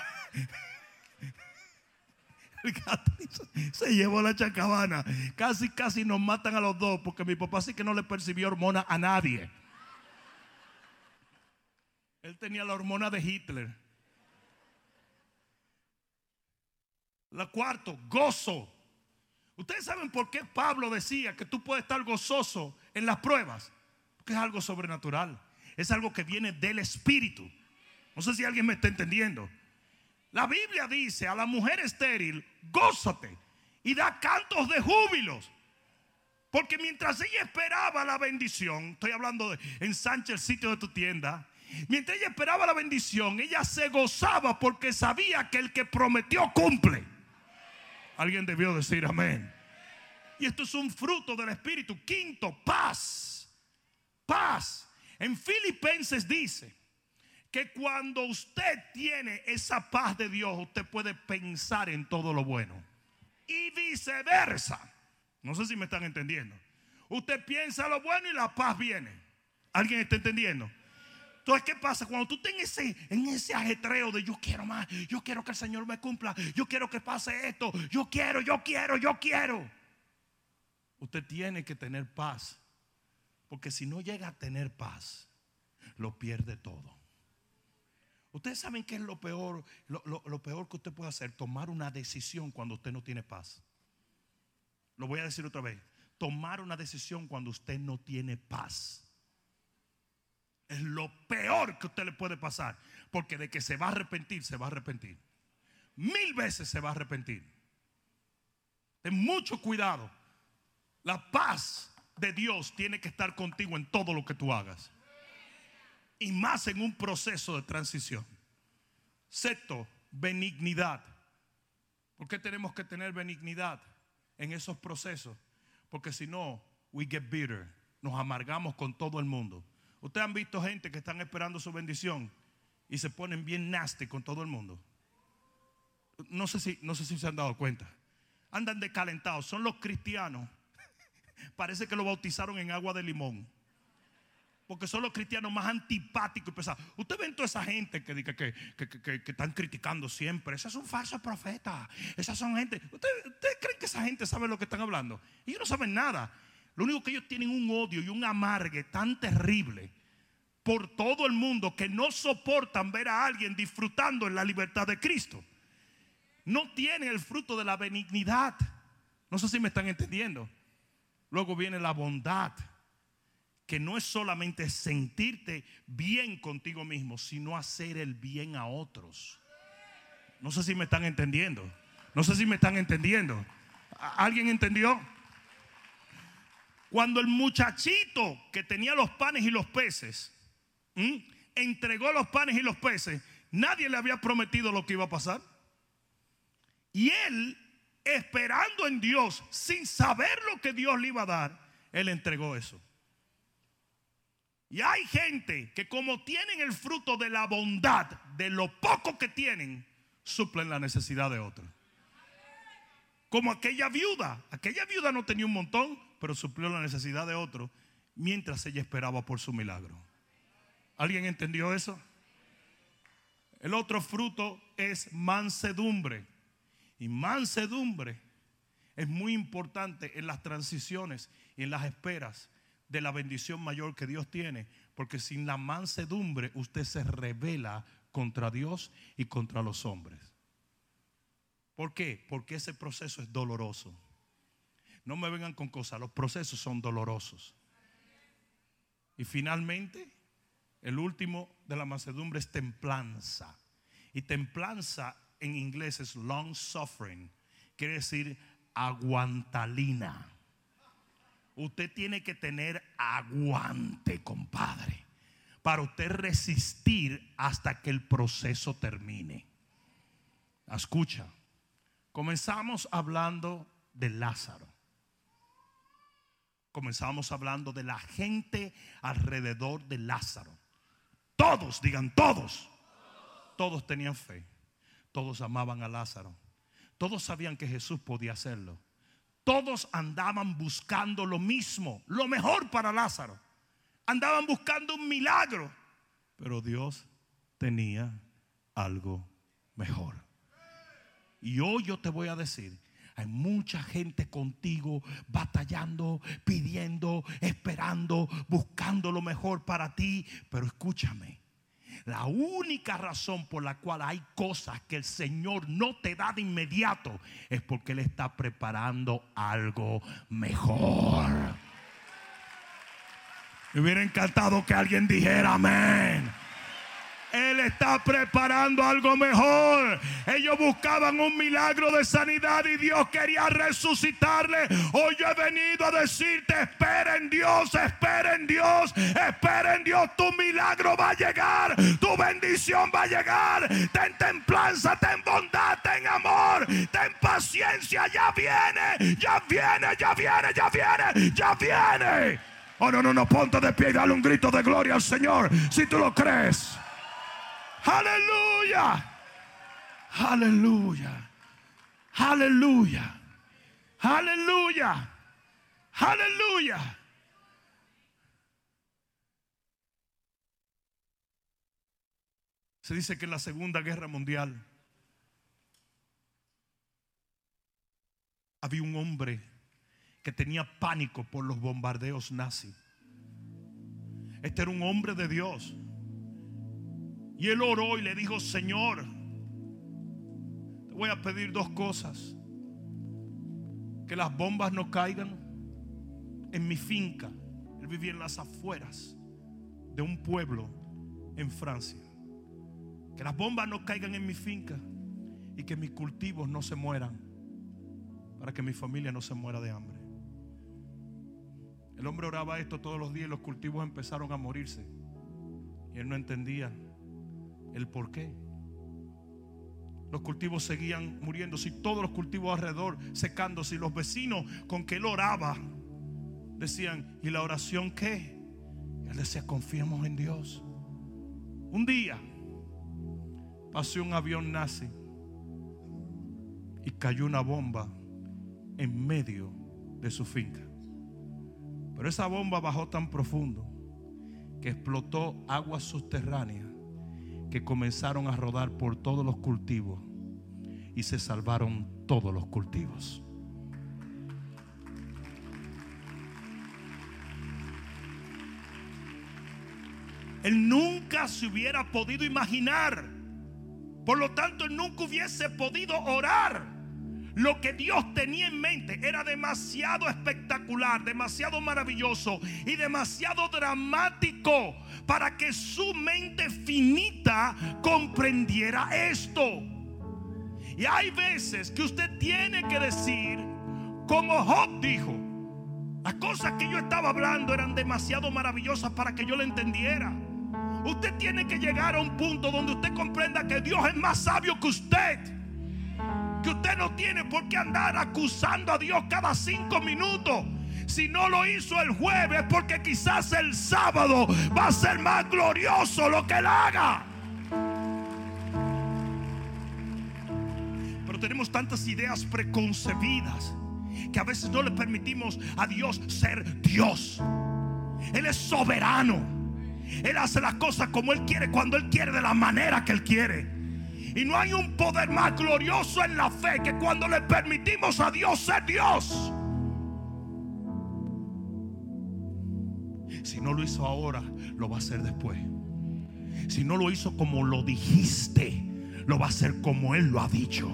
*laughs* Se llevó la chacabana. Casi, casi nos matan a los dos porque mi papá sí que no le percibió hormona a nadie. Él tenía la hormona de Hitler. La cuarto, gozo. Ustedes saben por qué Pablo decía que tú puedes estar gozoso en las pruebas. Porque es algo sobrenatural. Es algo que viene del Espíritu. No sé si alguien me está entendiendo. La Biblia dice a la mujer estéril, gózate y da cantos de júbilos. Porque mientras ella esperaba la bendición, estoy hablando de ensancha el sitio de tu tienda, mientras ella esperaba la bendición, ella se gozaba porque sabía que el que prometió cumple. Alguien debió decir amén. Y esto es un fruto del Espíritu. Quinto, paz. Paz. En Filipenses dice, que cuando usted tiene esa paz de Dios, usted puede pensar en todo lo bueno. Y viceversa. No sé si me están entendiendo. Usted piensa lo bueno y la paz viene. ¿Alguien está entendiendo? Entonces, ¿qué pasa? Cuando tú estás en ese, en ajetreo de yo quiero más, yo quiero que el Señor me cumpla, yo quiero que pase esto, yo quiero, yo quiero, yo quiero. Usted tiene que tener paz. Porque si no llega a tener paz, lo pierde todo. Ustedes saben qué es lo peor, lo, peor que usted puede hacer, tomar una decisión cuando usted no tiene paz. Lo voy a decir otra vez, tomar una decisión cuando usted no tiene paz. Es lo peor que usted le puede pasar, porque de que se va a arrepentir, se va a arrepentir. Mil veces se va a arrepentir. Ten mucho cuidado. La paz de Dios tiene que estar contigo en todo lo que tú hagas y más en un proceso de transición. Sexto, benignidad. ¿Por qué tenemos que tener benignidad en esos procesos? Porque si no, we get bitter. Nos amargamos con todo el mundo. Ustedes han visto gente que están esperando su bendición y se ponen bien nasty con todo el mundo. No sé si, no sé si se han dado cuenta. Andan decalentados. Son los cristianos. *laughs* Parece que lo bautizaron en agua de limón porque son los cristianos más antipáticos y pesados. Usted ven toda esa gente que, que, que, que, están criticando siempre. Esas son falsos profetas. Esas son gente. ¿Ustedes usted creen que esa gente sabe lo que están hablando? Ellos no saben nada. Lo único que ellos tienen un odio y un amargue tan terrible por todo el mundo que no soportan ver a alguien disfrutando en la libertad de Cristo. No tienen el fruto de la benignidad. No sé si me están entendiendo. Luego viene la bondad que no es solamente sentirte bien contigo mismo, sino hacer el bien a otros. No sé si me están entendiendo. No sé si me están entendiendo. ¿Alguien entendió? Cuando el muchachito que tenía los panes y los peces entregó los panes y los peces, nadie le había prometido lo que iba a pasar. Y él, esperando en Dios, sin saber lo que Dios le iba a dar, él entregó eso. Y hay gente que como tienen el fruto de la bondad, de lo poco que tienen, suplen la necesidad de otro. Como aquella viuda. Aquella viuda no tenía un montón, pero suplió la necesidad de otro mientras ella esperaba por su milagro. ¿Alguien entendió eso? El otro fruto es mansedumbre. Y mansedumbre es muy importante en las transiciones y en las esperas de la bendición mayor que Dios tiene, porque sin la mansedumbre usted se revela contra Dios y contra los hombres. ¿Por qué? Porque ese proceso es doloroso. No me vengan con cosas, los procesos son dolorosos. Y finalmente, el último de la mansedumbre es templanza. Y templanza en inglés es long suffering, quiere decir aguantalina. Usted tiene que tener aguante, compadre, para usted resistir hasta que el proceso termine. Escucha, comenzamos hablando de Lázaro. Comenzamos hablando de la gente alrededor de Lázaro. Todos, digan todos. Todos tenían fe. Todos amaban a Lázaro. Todos sabían que Jesús podía hacerlo todos andaban buscando lo mismo, lo mejor para Lázaro. Andaban buscando un milagro, pero Dios tenía algo mejor. Y hoy yo te voy a decir, hay mucha gente contigo batallando, pidiendo, esperando, buscando lo mejor para ti. Pero escúchame, la única razón por la cual hay cosas que el Señor no te da de inmediato es porque Él está preparando algo mejor. Me hubiera encantado que alguien dijera amén. Él está preparando algo mejor. Ellos buscaban un milagro de sanidad y Dios quería resucitarle. Hoy he venido a decirte, espera en Dios, espera en Dios, espera en Dios. Tu milagro va a llegar, tu bendición va a llegar. Ten templanza, ten bondad, ten amor, ten paciencia. Ya viene, ya viene, ya viene, ya viene, ya viene. Oh, no, no, no, ponte de pie y dale un grito de gloria al Señor si tú lo crees. Aleluya. Aleluya. Aleluya. Aleluya. Aleluya. Se dice que en la Segunda Guerra Mundial había un hombre que tenía pánico por los bombardeos nazis. Este era un hombre de Dios. Y él oró y le dijo, Señor, te voy a pedir dos cosas. Que las bombas no caigan en mi finca. Él vivía en las afueras de un pueblo en Francia. Que las bombas no caigan en mi finca y que mis cultivos no se mueran para que mi familia no se muera de hambre. El hombre oraba esto todos los días y los cultivos empezaron a morirse. Y él no entendía el por qué. Los cultivos seguían muriendo Si todos los cultivos alrededor secándose. Y los vecinos con que él oraba decían, ¿y la oración qué? Él decía, confiemos en Dios. Un día pasó un avión nazi y cayó una bomba en medio de su finca. Pero esa bomba bajó tan profundo que explotó aguas subterráneas que comenzaron a rodar por todos los cultivos y se salvaron todos los cultivos. Él nunca se hubiera podido imaginar. Por lo tanto, él nunca hubiese podido orar lo que Dios tenía en mente era demasiado espectacular, demasiado maravilloso y demasiado dramático para que su mente finita comprendiera esto. Y hay veces que usted tiene que decir, como Job dijo, las cosas que yo estaba hablando eran demasiado maravillosas para que yo lo entendiera. Usted tiene que llegar a un punto donde usted comprenda que Dios es más sabio que usted que usted no tiene por qué andar acusando a Dios cada cinco minutos. Si no lo hizo el jueves, porque quizás el sábado va a ser más glorioso lo que él haga. Pero tenemos tantas ideas preconcebidas que a veces no le permitimos a Dios ser Dios. Él es soberano. Él hace las cosas como Él quiere, cuando Él quiere, de la manera que Él quiere. Y no hay un poder más glorioso en la fe que cuando le permitimos a Dios ser Dios. Si no lo hizo ahora, lo va a hacer después. Si no lo hizo como lo dijiste, lo va a hacer como Él lo ha dicho.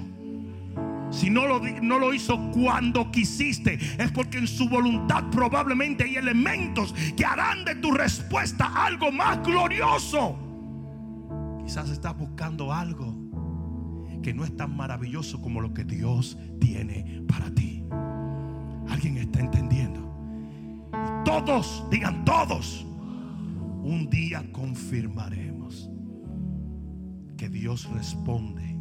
Si no lo, no lo hizo cuando quisiste, es porque en su voluntad probablemente hay elementos que harán de tu respuesta algo más glorioso. Quizás estás buscando algo que no es tan maravilloso como lo que Dios tiene para ti. ¿Alguien está entendiendo? todos, digan todos, un día confirmaremos que Dios responde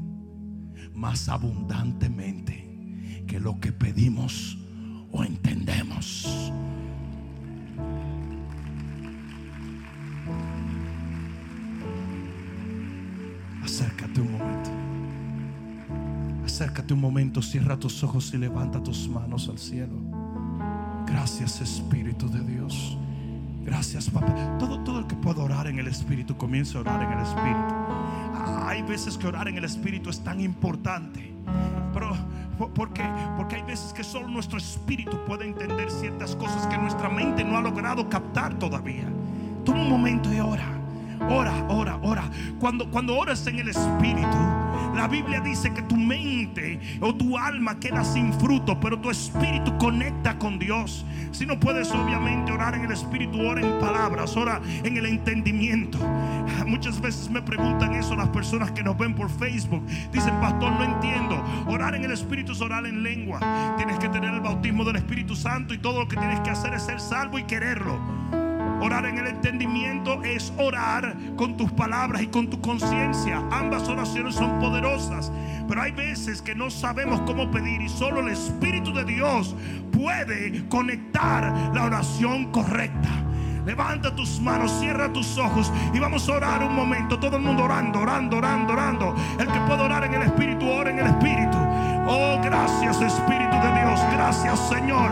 más abundantemente que lo que pedimos o entendemos. Acércate un momento. Acércate un momento, cierra tus ojos y levanta tus manos al cielo. Gracias Espíritu de Dios. Gracias Papá. Todo, todo el que pueda orar en el Espíritu, comienza a orar en el Espíritu. hay veces que orar en el Espíritu es tan importante Pero, ¿por qué? Porque hay veces que solo nuestro espíritu puede entender ciertas cosas que nuestra mente no ha logrado captar todavía. Toma un momento y ora. Ora, ora, ora. Cuando, cuando oras en el Espíritu, la Biblia dice que tu mente o tu alma queda sin fruto, pero tu espíritu conecta con Dios. Si no puedes obviamente orar en el Espíritu, ora en palabras, ora en el entendimiento. Muchas veces me preguntan eso las personas que nos ven por Facebook. Dicen, pastor, no entiendo. Orar en el Espíritu es orar en lengua. Tienes que tener el bautismo del Espíritu Santo y todo lo que tienes que hacer es ser salvo y quererlo. Orar en el entendimiento es orar con tus palabras y con tu conciencia. Ambas oraciones son poderosas, pero hay veces que no sabemos cómo pedir y solo el Espíritu de Dios puede conectar la oración correcta. Levanta tus manos, cierra tus ojos y vamos a orar un momento. Todo el mundo orando, orando, orando, orando. El que puede orar en el Espíritu, ora en el Espíritu. Oh, gracias Espíritu de Dios. Gracias Señor.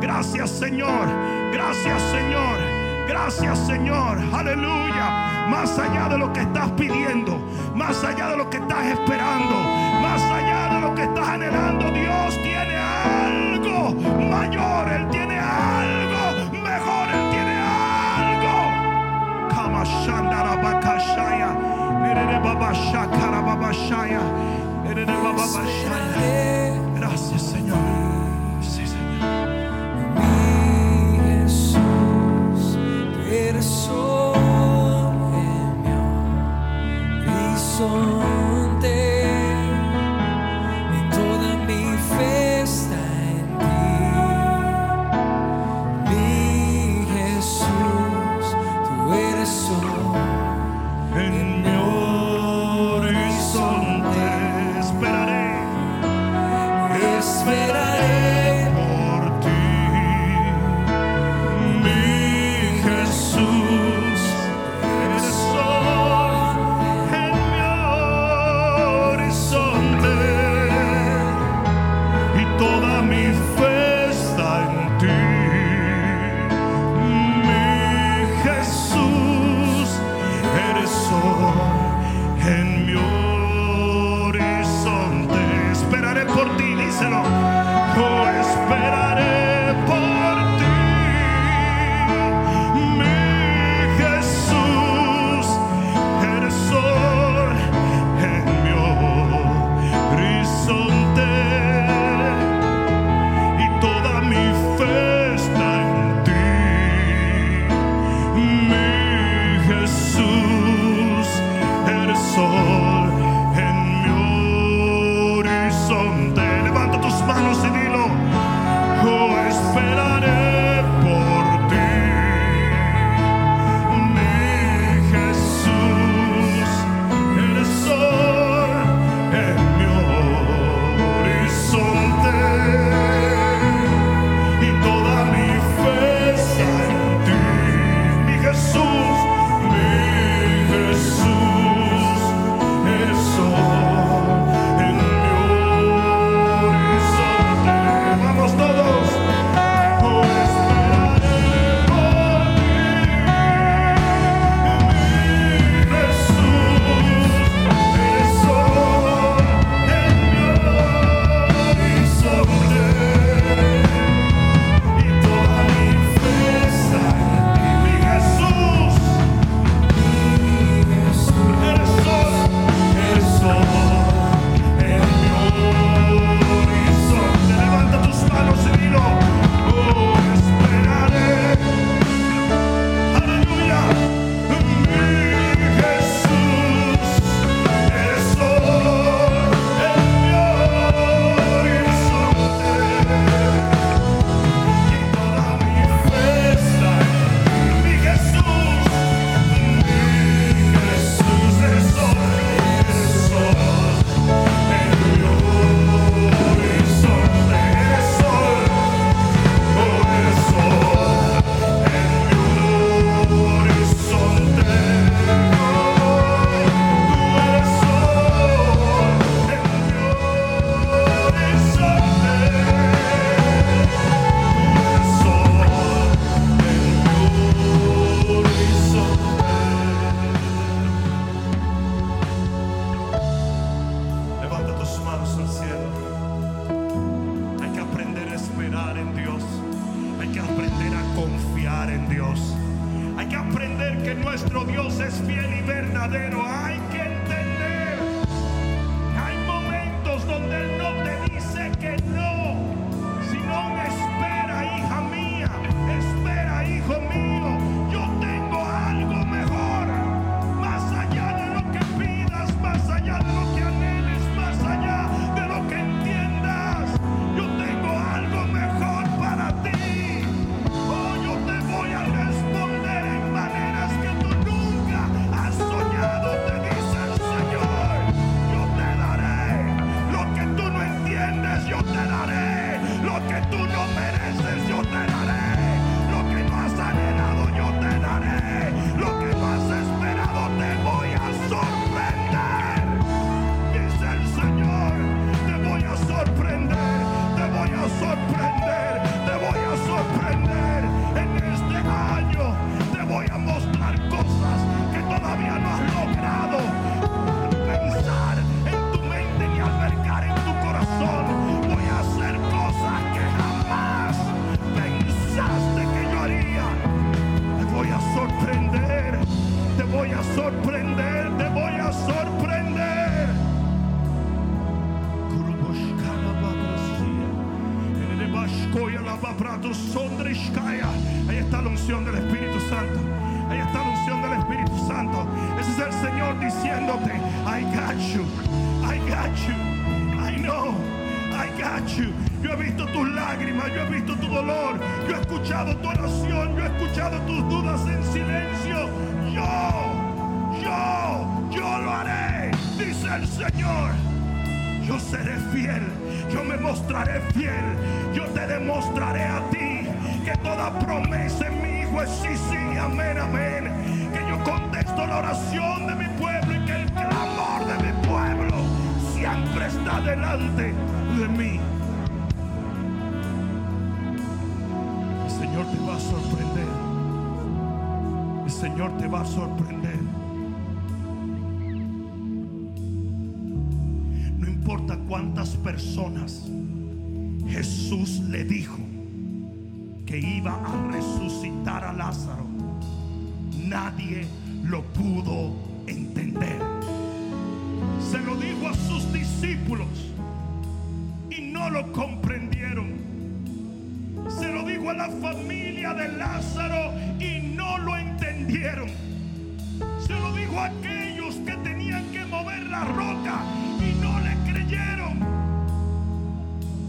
Gracias Señor. Gracias Señor. Gracias Señor, aleluya. Más allá de lo que estás pidiendo, más allá de lo que estás esperando, más allá de lo que estás anhelando, Dios tiene algo mayor, Él tiene algo mejor, Él tiene algo. Gracias Señor. Mi diciéndote, I got you, I got you, I know, I got you. Yo he visto tus lágrimas, yo he visto tu dolor, yo he escuchado tu oración, yo he escuchado tus dudas en silencio. Yo, yo, yo lo haré, dice el Señor. Yo seré fiel, yo me mostraré fiel, yo te demostraré a ti que toda promesa en mi hijo es sí, sí, amén, amén. Que yo contesto la oración de mi pueblo está delante de mí. El Señor te va a sorprender. El Señor te va a sorprender. No importa cuántas personas Jesús le dijo que iba a resucitar a Lázaro, nadie lo pudo y no lo comprendieron. Se lo dijo a la familia de Lázaro y no lo entendieron. Se lo dijo a aquellos que tenían que mover la roca y no le creyeron.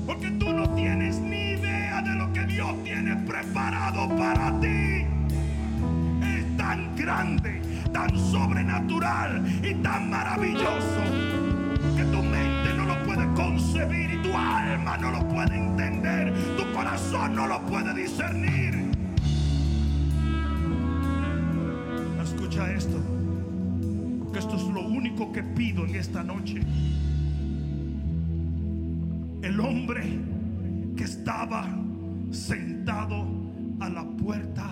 Porque tú no tienes ni idea de lo que Dios tiene preparado para ti. Es tan grande, tan sobrenatural y tan maravilloso concebir tu alma no lo puede entender, tu corazón no lo puede discernir. Escucha esto, esto es lo único que pido en esta noche. El hombre que estaba sentado a la puerta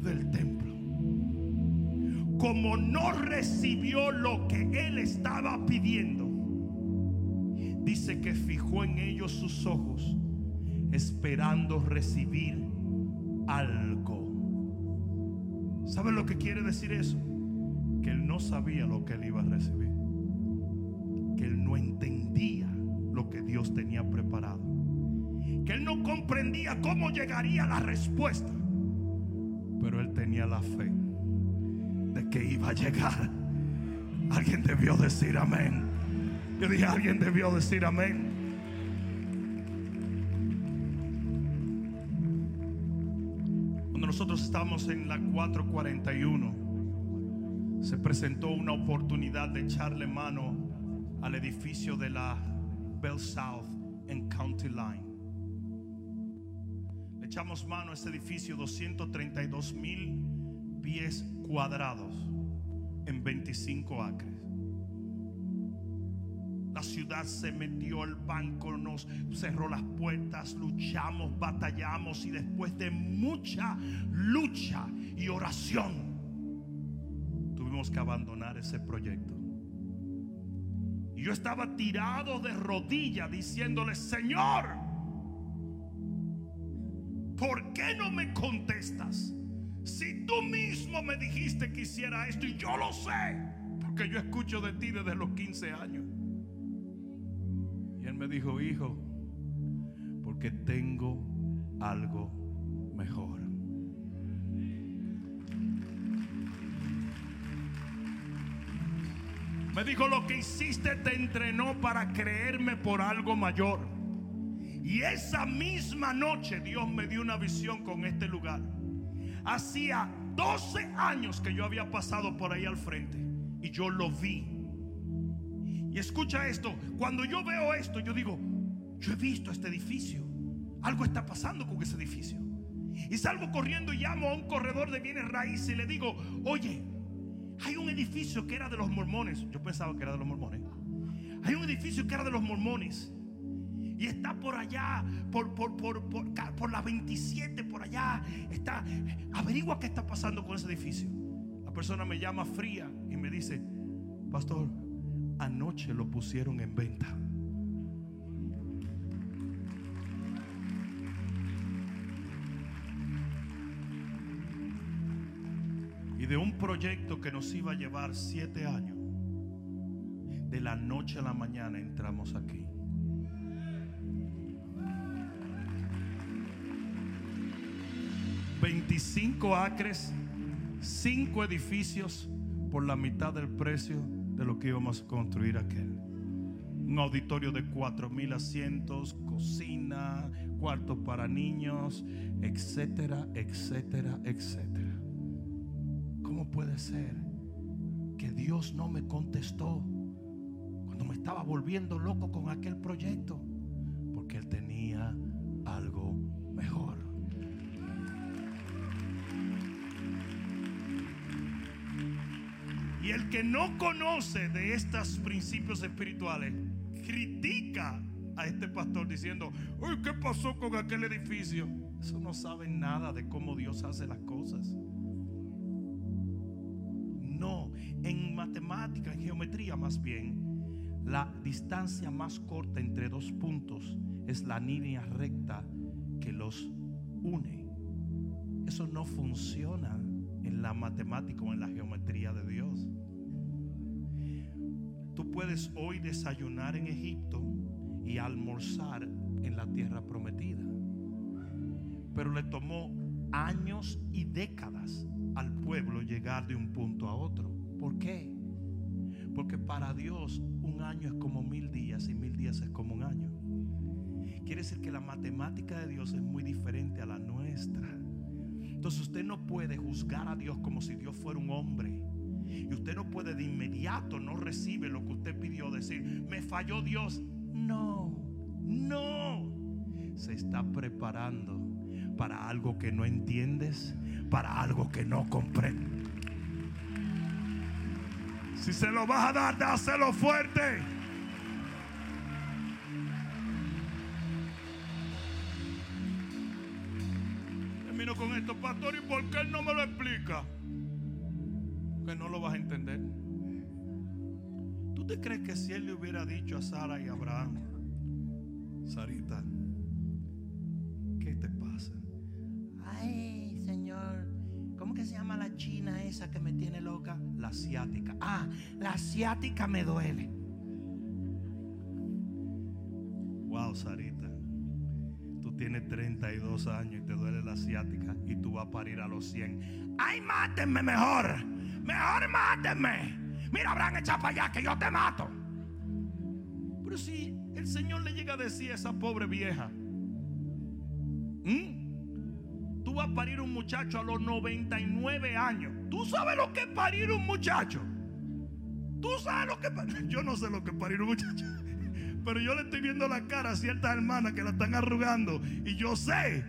del templo, como no recibió lo que él estaba pidiendo, dice que fijó en ellos sus ojos, esperando recibir algo. ¿Sabe lo que quiere decir eso? Que él no sabía lo que él iba a recibir. Que él no entendía lo que Dios tenía preparado. Que él no comprendía cómo llegaría la respuesta. Pero él tenía la fe de que iba a llegar. Alguien debió decir amén. Yo dije, alguien debió decir amén. Cuando nosotros estábamos en la 441, se presentó una oportunidad de echarle mano al edificio de la Bell South en County Line. Le echamos mano a ese edificio 232 mil pies cuadrados en 25 acres. La ciudad se metió, el banco nos cerró las puertas, luchamos, batallamos y después de mucha lucha y oración tuvimos que abandonar ese proyecto. Y yo estaba tirado de rodillas diciéndole, Señor, ¿por qué no me contestas? si tú mismo me dijiste que hiciera esto y yo lo sé, porque yo escucho de ti desde los 15 años. Él me dijo, hijo, porque tengo algo mejor. Me dijo, lo que hiciste te entrenó para creerme por algo mayor. Y esa misma noche Dios me dio una visión con este lugar. Hacía 12 años que yo había pasado por ahí al frente y yo lo vi. Escucha esto, cuando yo veo esto, yo digo, yo he visto este edificio. Algo está pasando con ese edificio. Y salgo corriendo y llamo a un corredor de bienes raíces y le digo, oye, hay un edificio que era de los mormones. Yo pensaba que era de los mormones. Hay un edificio que era de los mormones. Y está por allá, por, por, por, por, por la 27, por allá. Está, averigua qué está pasando con ese edificio. La persona me llama fría y me dice, pastor, anoche lo pusieron en venta. Y de un proyecto que nos iba a llevar siete años, de la noche a la mañana entramos aquí. ...25 acres... ...cinco edificios... ...por la mitad del precio... ...de lo que íbamos a construir aquel... ...un auditorio de cuatro mil asientos... ...cocina... ...cuarto para niños... ...etcétera, etcétera, etcétera... ¿Cómo puede ser que Dios no me contestó cuando me estaba volviendo loco con aquel proyecto? Porque Él tenía algo mejor. Y el que no conoce de estos principios espirituales critica a este pastor diciendo, uy, ¿qué pasó con aquel edificio? Eso no sabe nada de cómo Dios hace las cosas. No, en matemática, en geometría más bien, la distancia más corta entre dos puntos es la línea recta que los une. Eso no funciona en la matemática o en la geometría de Dios. Tú puedes hoy desayunar en Egipto y almorzar en la tierra prometida. Pero le tomó años y décadas al pueblo llegar de un punto a otro. ¿Por qué? Porque para Dios un año es como mil días y mil días es como un año. Quiere decir que la matemática de Dios es muy diferente a la nuestra. Entonces usted no puede juzgar a Dios como si Dios fuera un hombre. Y usted no puede de inmediato no recibe lo que usted pidió decir, me falló Dios. No, no. Se está preparando para algo que no entiendes, para algo que no comprendes. Si se lo vas a dar, dáselo fuerte. Termino con esto, pastor, ¿y por qué él no me lo explica? Que no lo vas a entender. ¿Tú te crees que si él le hubiera dicho a Sara y a Abraham, Sarita, ¿qué te pasa? Ay, Señor, ¿cómo que se llama la china esa que me tiene loca? La asiática. Ah, la asiática me duele. Wow, Sarita. Tú tienes 32 años y te duele la asiática y tú vas a parir a los 100. ¡Ay, mátenme mejor! ¡Mejor mátenme! Mira, Abraham, echa para allá que yo te mato. Pero si el Señor le llega a decir a esa pobre vieja, ¿Mm? tú vas a parir un muchacho a los 99 años. ¿Tú sabes lo que es parir un muchacho? ¿Tú sabes lo que es *laughs* Yo no sé lo que es parir un muchacho. *laughs* Pero yo le estoy viendo la cara a ciertas hermanas que la están arrugando. Y yo sé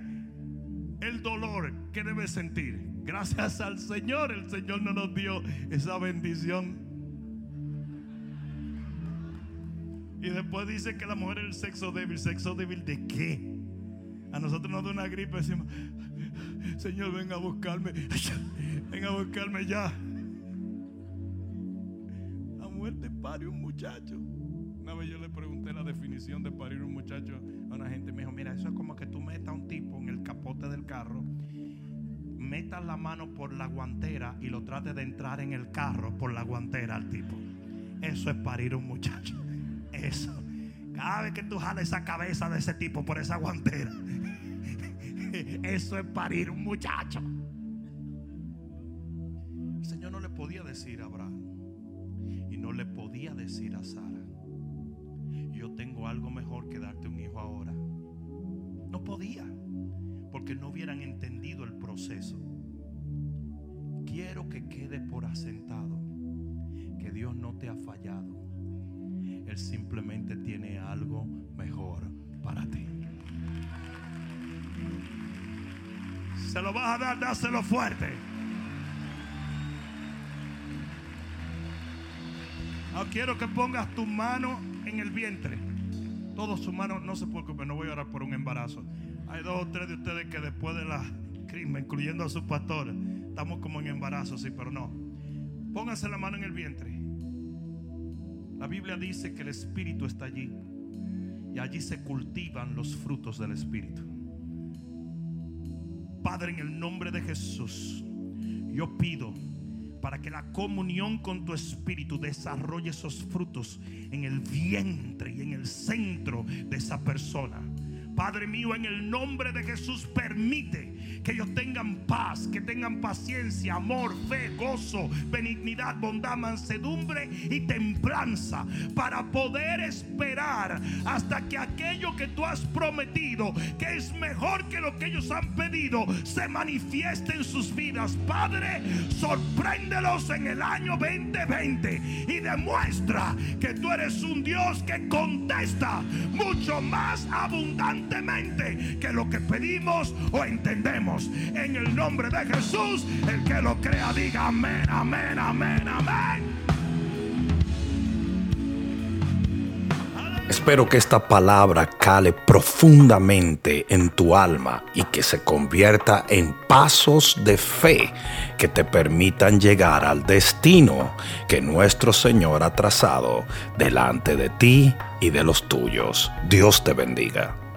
el dolor que debe sentir. Gracias al Señor, el Señor no nos dio esa bendición. Y después dice que la mujer es el sexo débil. ¿Sexo débil de qué? A nosotros nos da una gripe. Decimos, Señor, venga a buscarme. *laughs* Venga a buscarme ya. La muerte pare un muchacho. Una vez yo le pregunté la definición de parir un muchacho a una gente. Me dijo, mira, eso es como que tú metas a un tipo en el capote del carro, metas la mano por la guantera y lo trates de entrar en el carro por la guantera al tipo. Eso es parir un muchacho. *laughs* Eso. Cada vez que tú jalas esa cabeza de ese tipo por esa guantera. *laughs* Eso es parir un muchacho. El Señor no le podía decir a Abraham y no le podía decir a Sara, yo tengo algo mejor que darte un hijo ahora. No podía, porque no hubieran entendido el proceso. Quiero que quede por asentado que Dios no te ha fallado. Él simplemente tiene algo mejor para ti. Se lo vas a dar, dáselo fuerte. No quiero que pongas tu mano en el vientre. Todos sus manos, no se preocupen, no voy a orar por un embarazo. Hay dos o tres de ustedes que después de la crimen, incluyendo a sus pastores, estamos como en embarazo, sí, pero no. Pónganse la mano en el vientre. La Biblia dice que el Espíritu está allí y allí se cultivan los frutos del Espíritu. Padre, en el nombre de Jesús, yo pido para que la comunión con tu Espíritu desarrolle esos frutos en el vientre y en el centro de esa persona. Padre mío, en el nombre de Jesús, permite que ellos tengan paz, que tengan paciencia, amor, fe, gozo, benignidad, bondad, mansedumbre y templanza para poder esperar hasta que aquello que tú has prometido, que es mejor que lo que ellos han pedido, se manifieste en sus vidas. Padre, sorpréndelos en el año 2020 y demuestra que tú eres un Dios que contesta mucho más abundantemente que lo que pedimos o entendemos. En el nombre de Jesús, el que lo crea diga amén, amén, amén, amén. Espero que esta palabra cale profundamente en tu alma y que se convierta en pasos de fe que te permitan llegar al destino que nuestro Señor ha trazado delante de ti y de los tuyos. Dios te bendiga.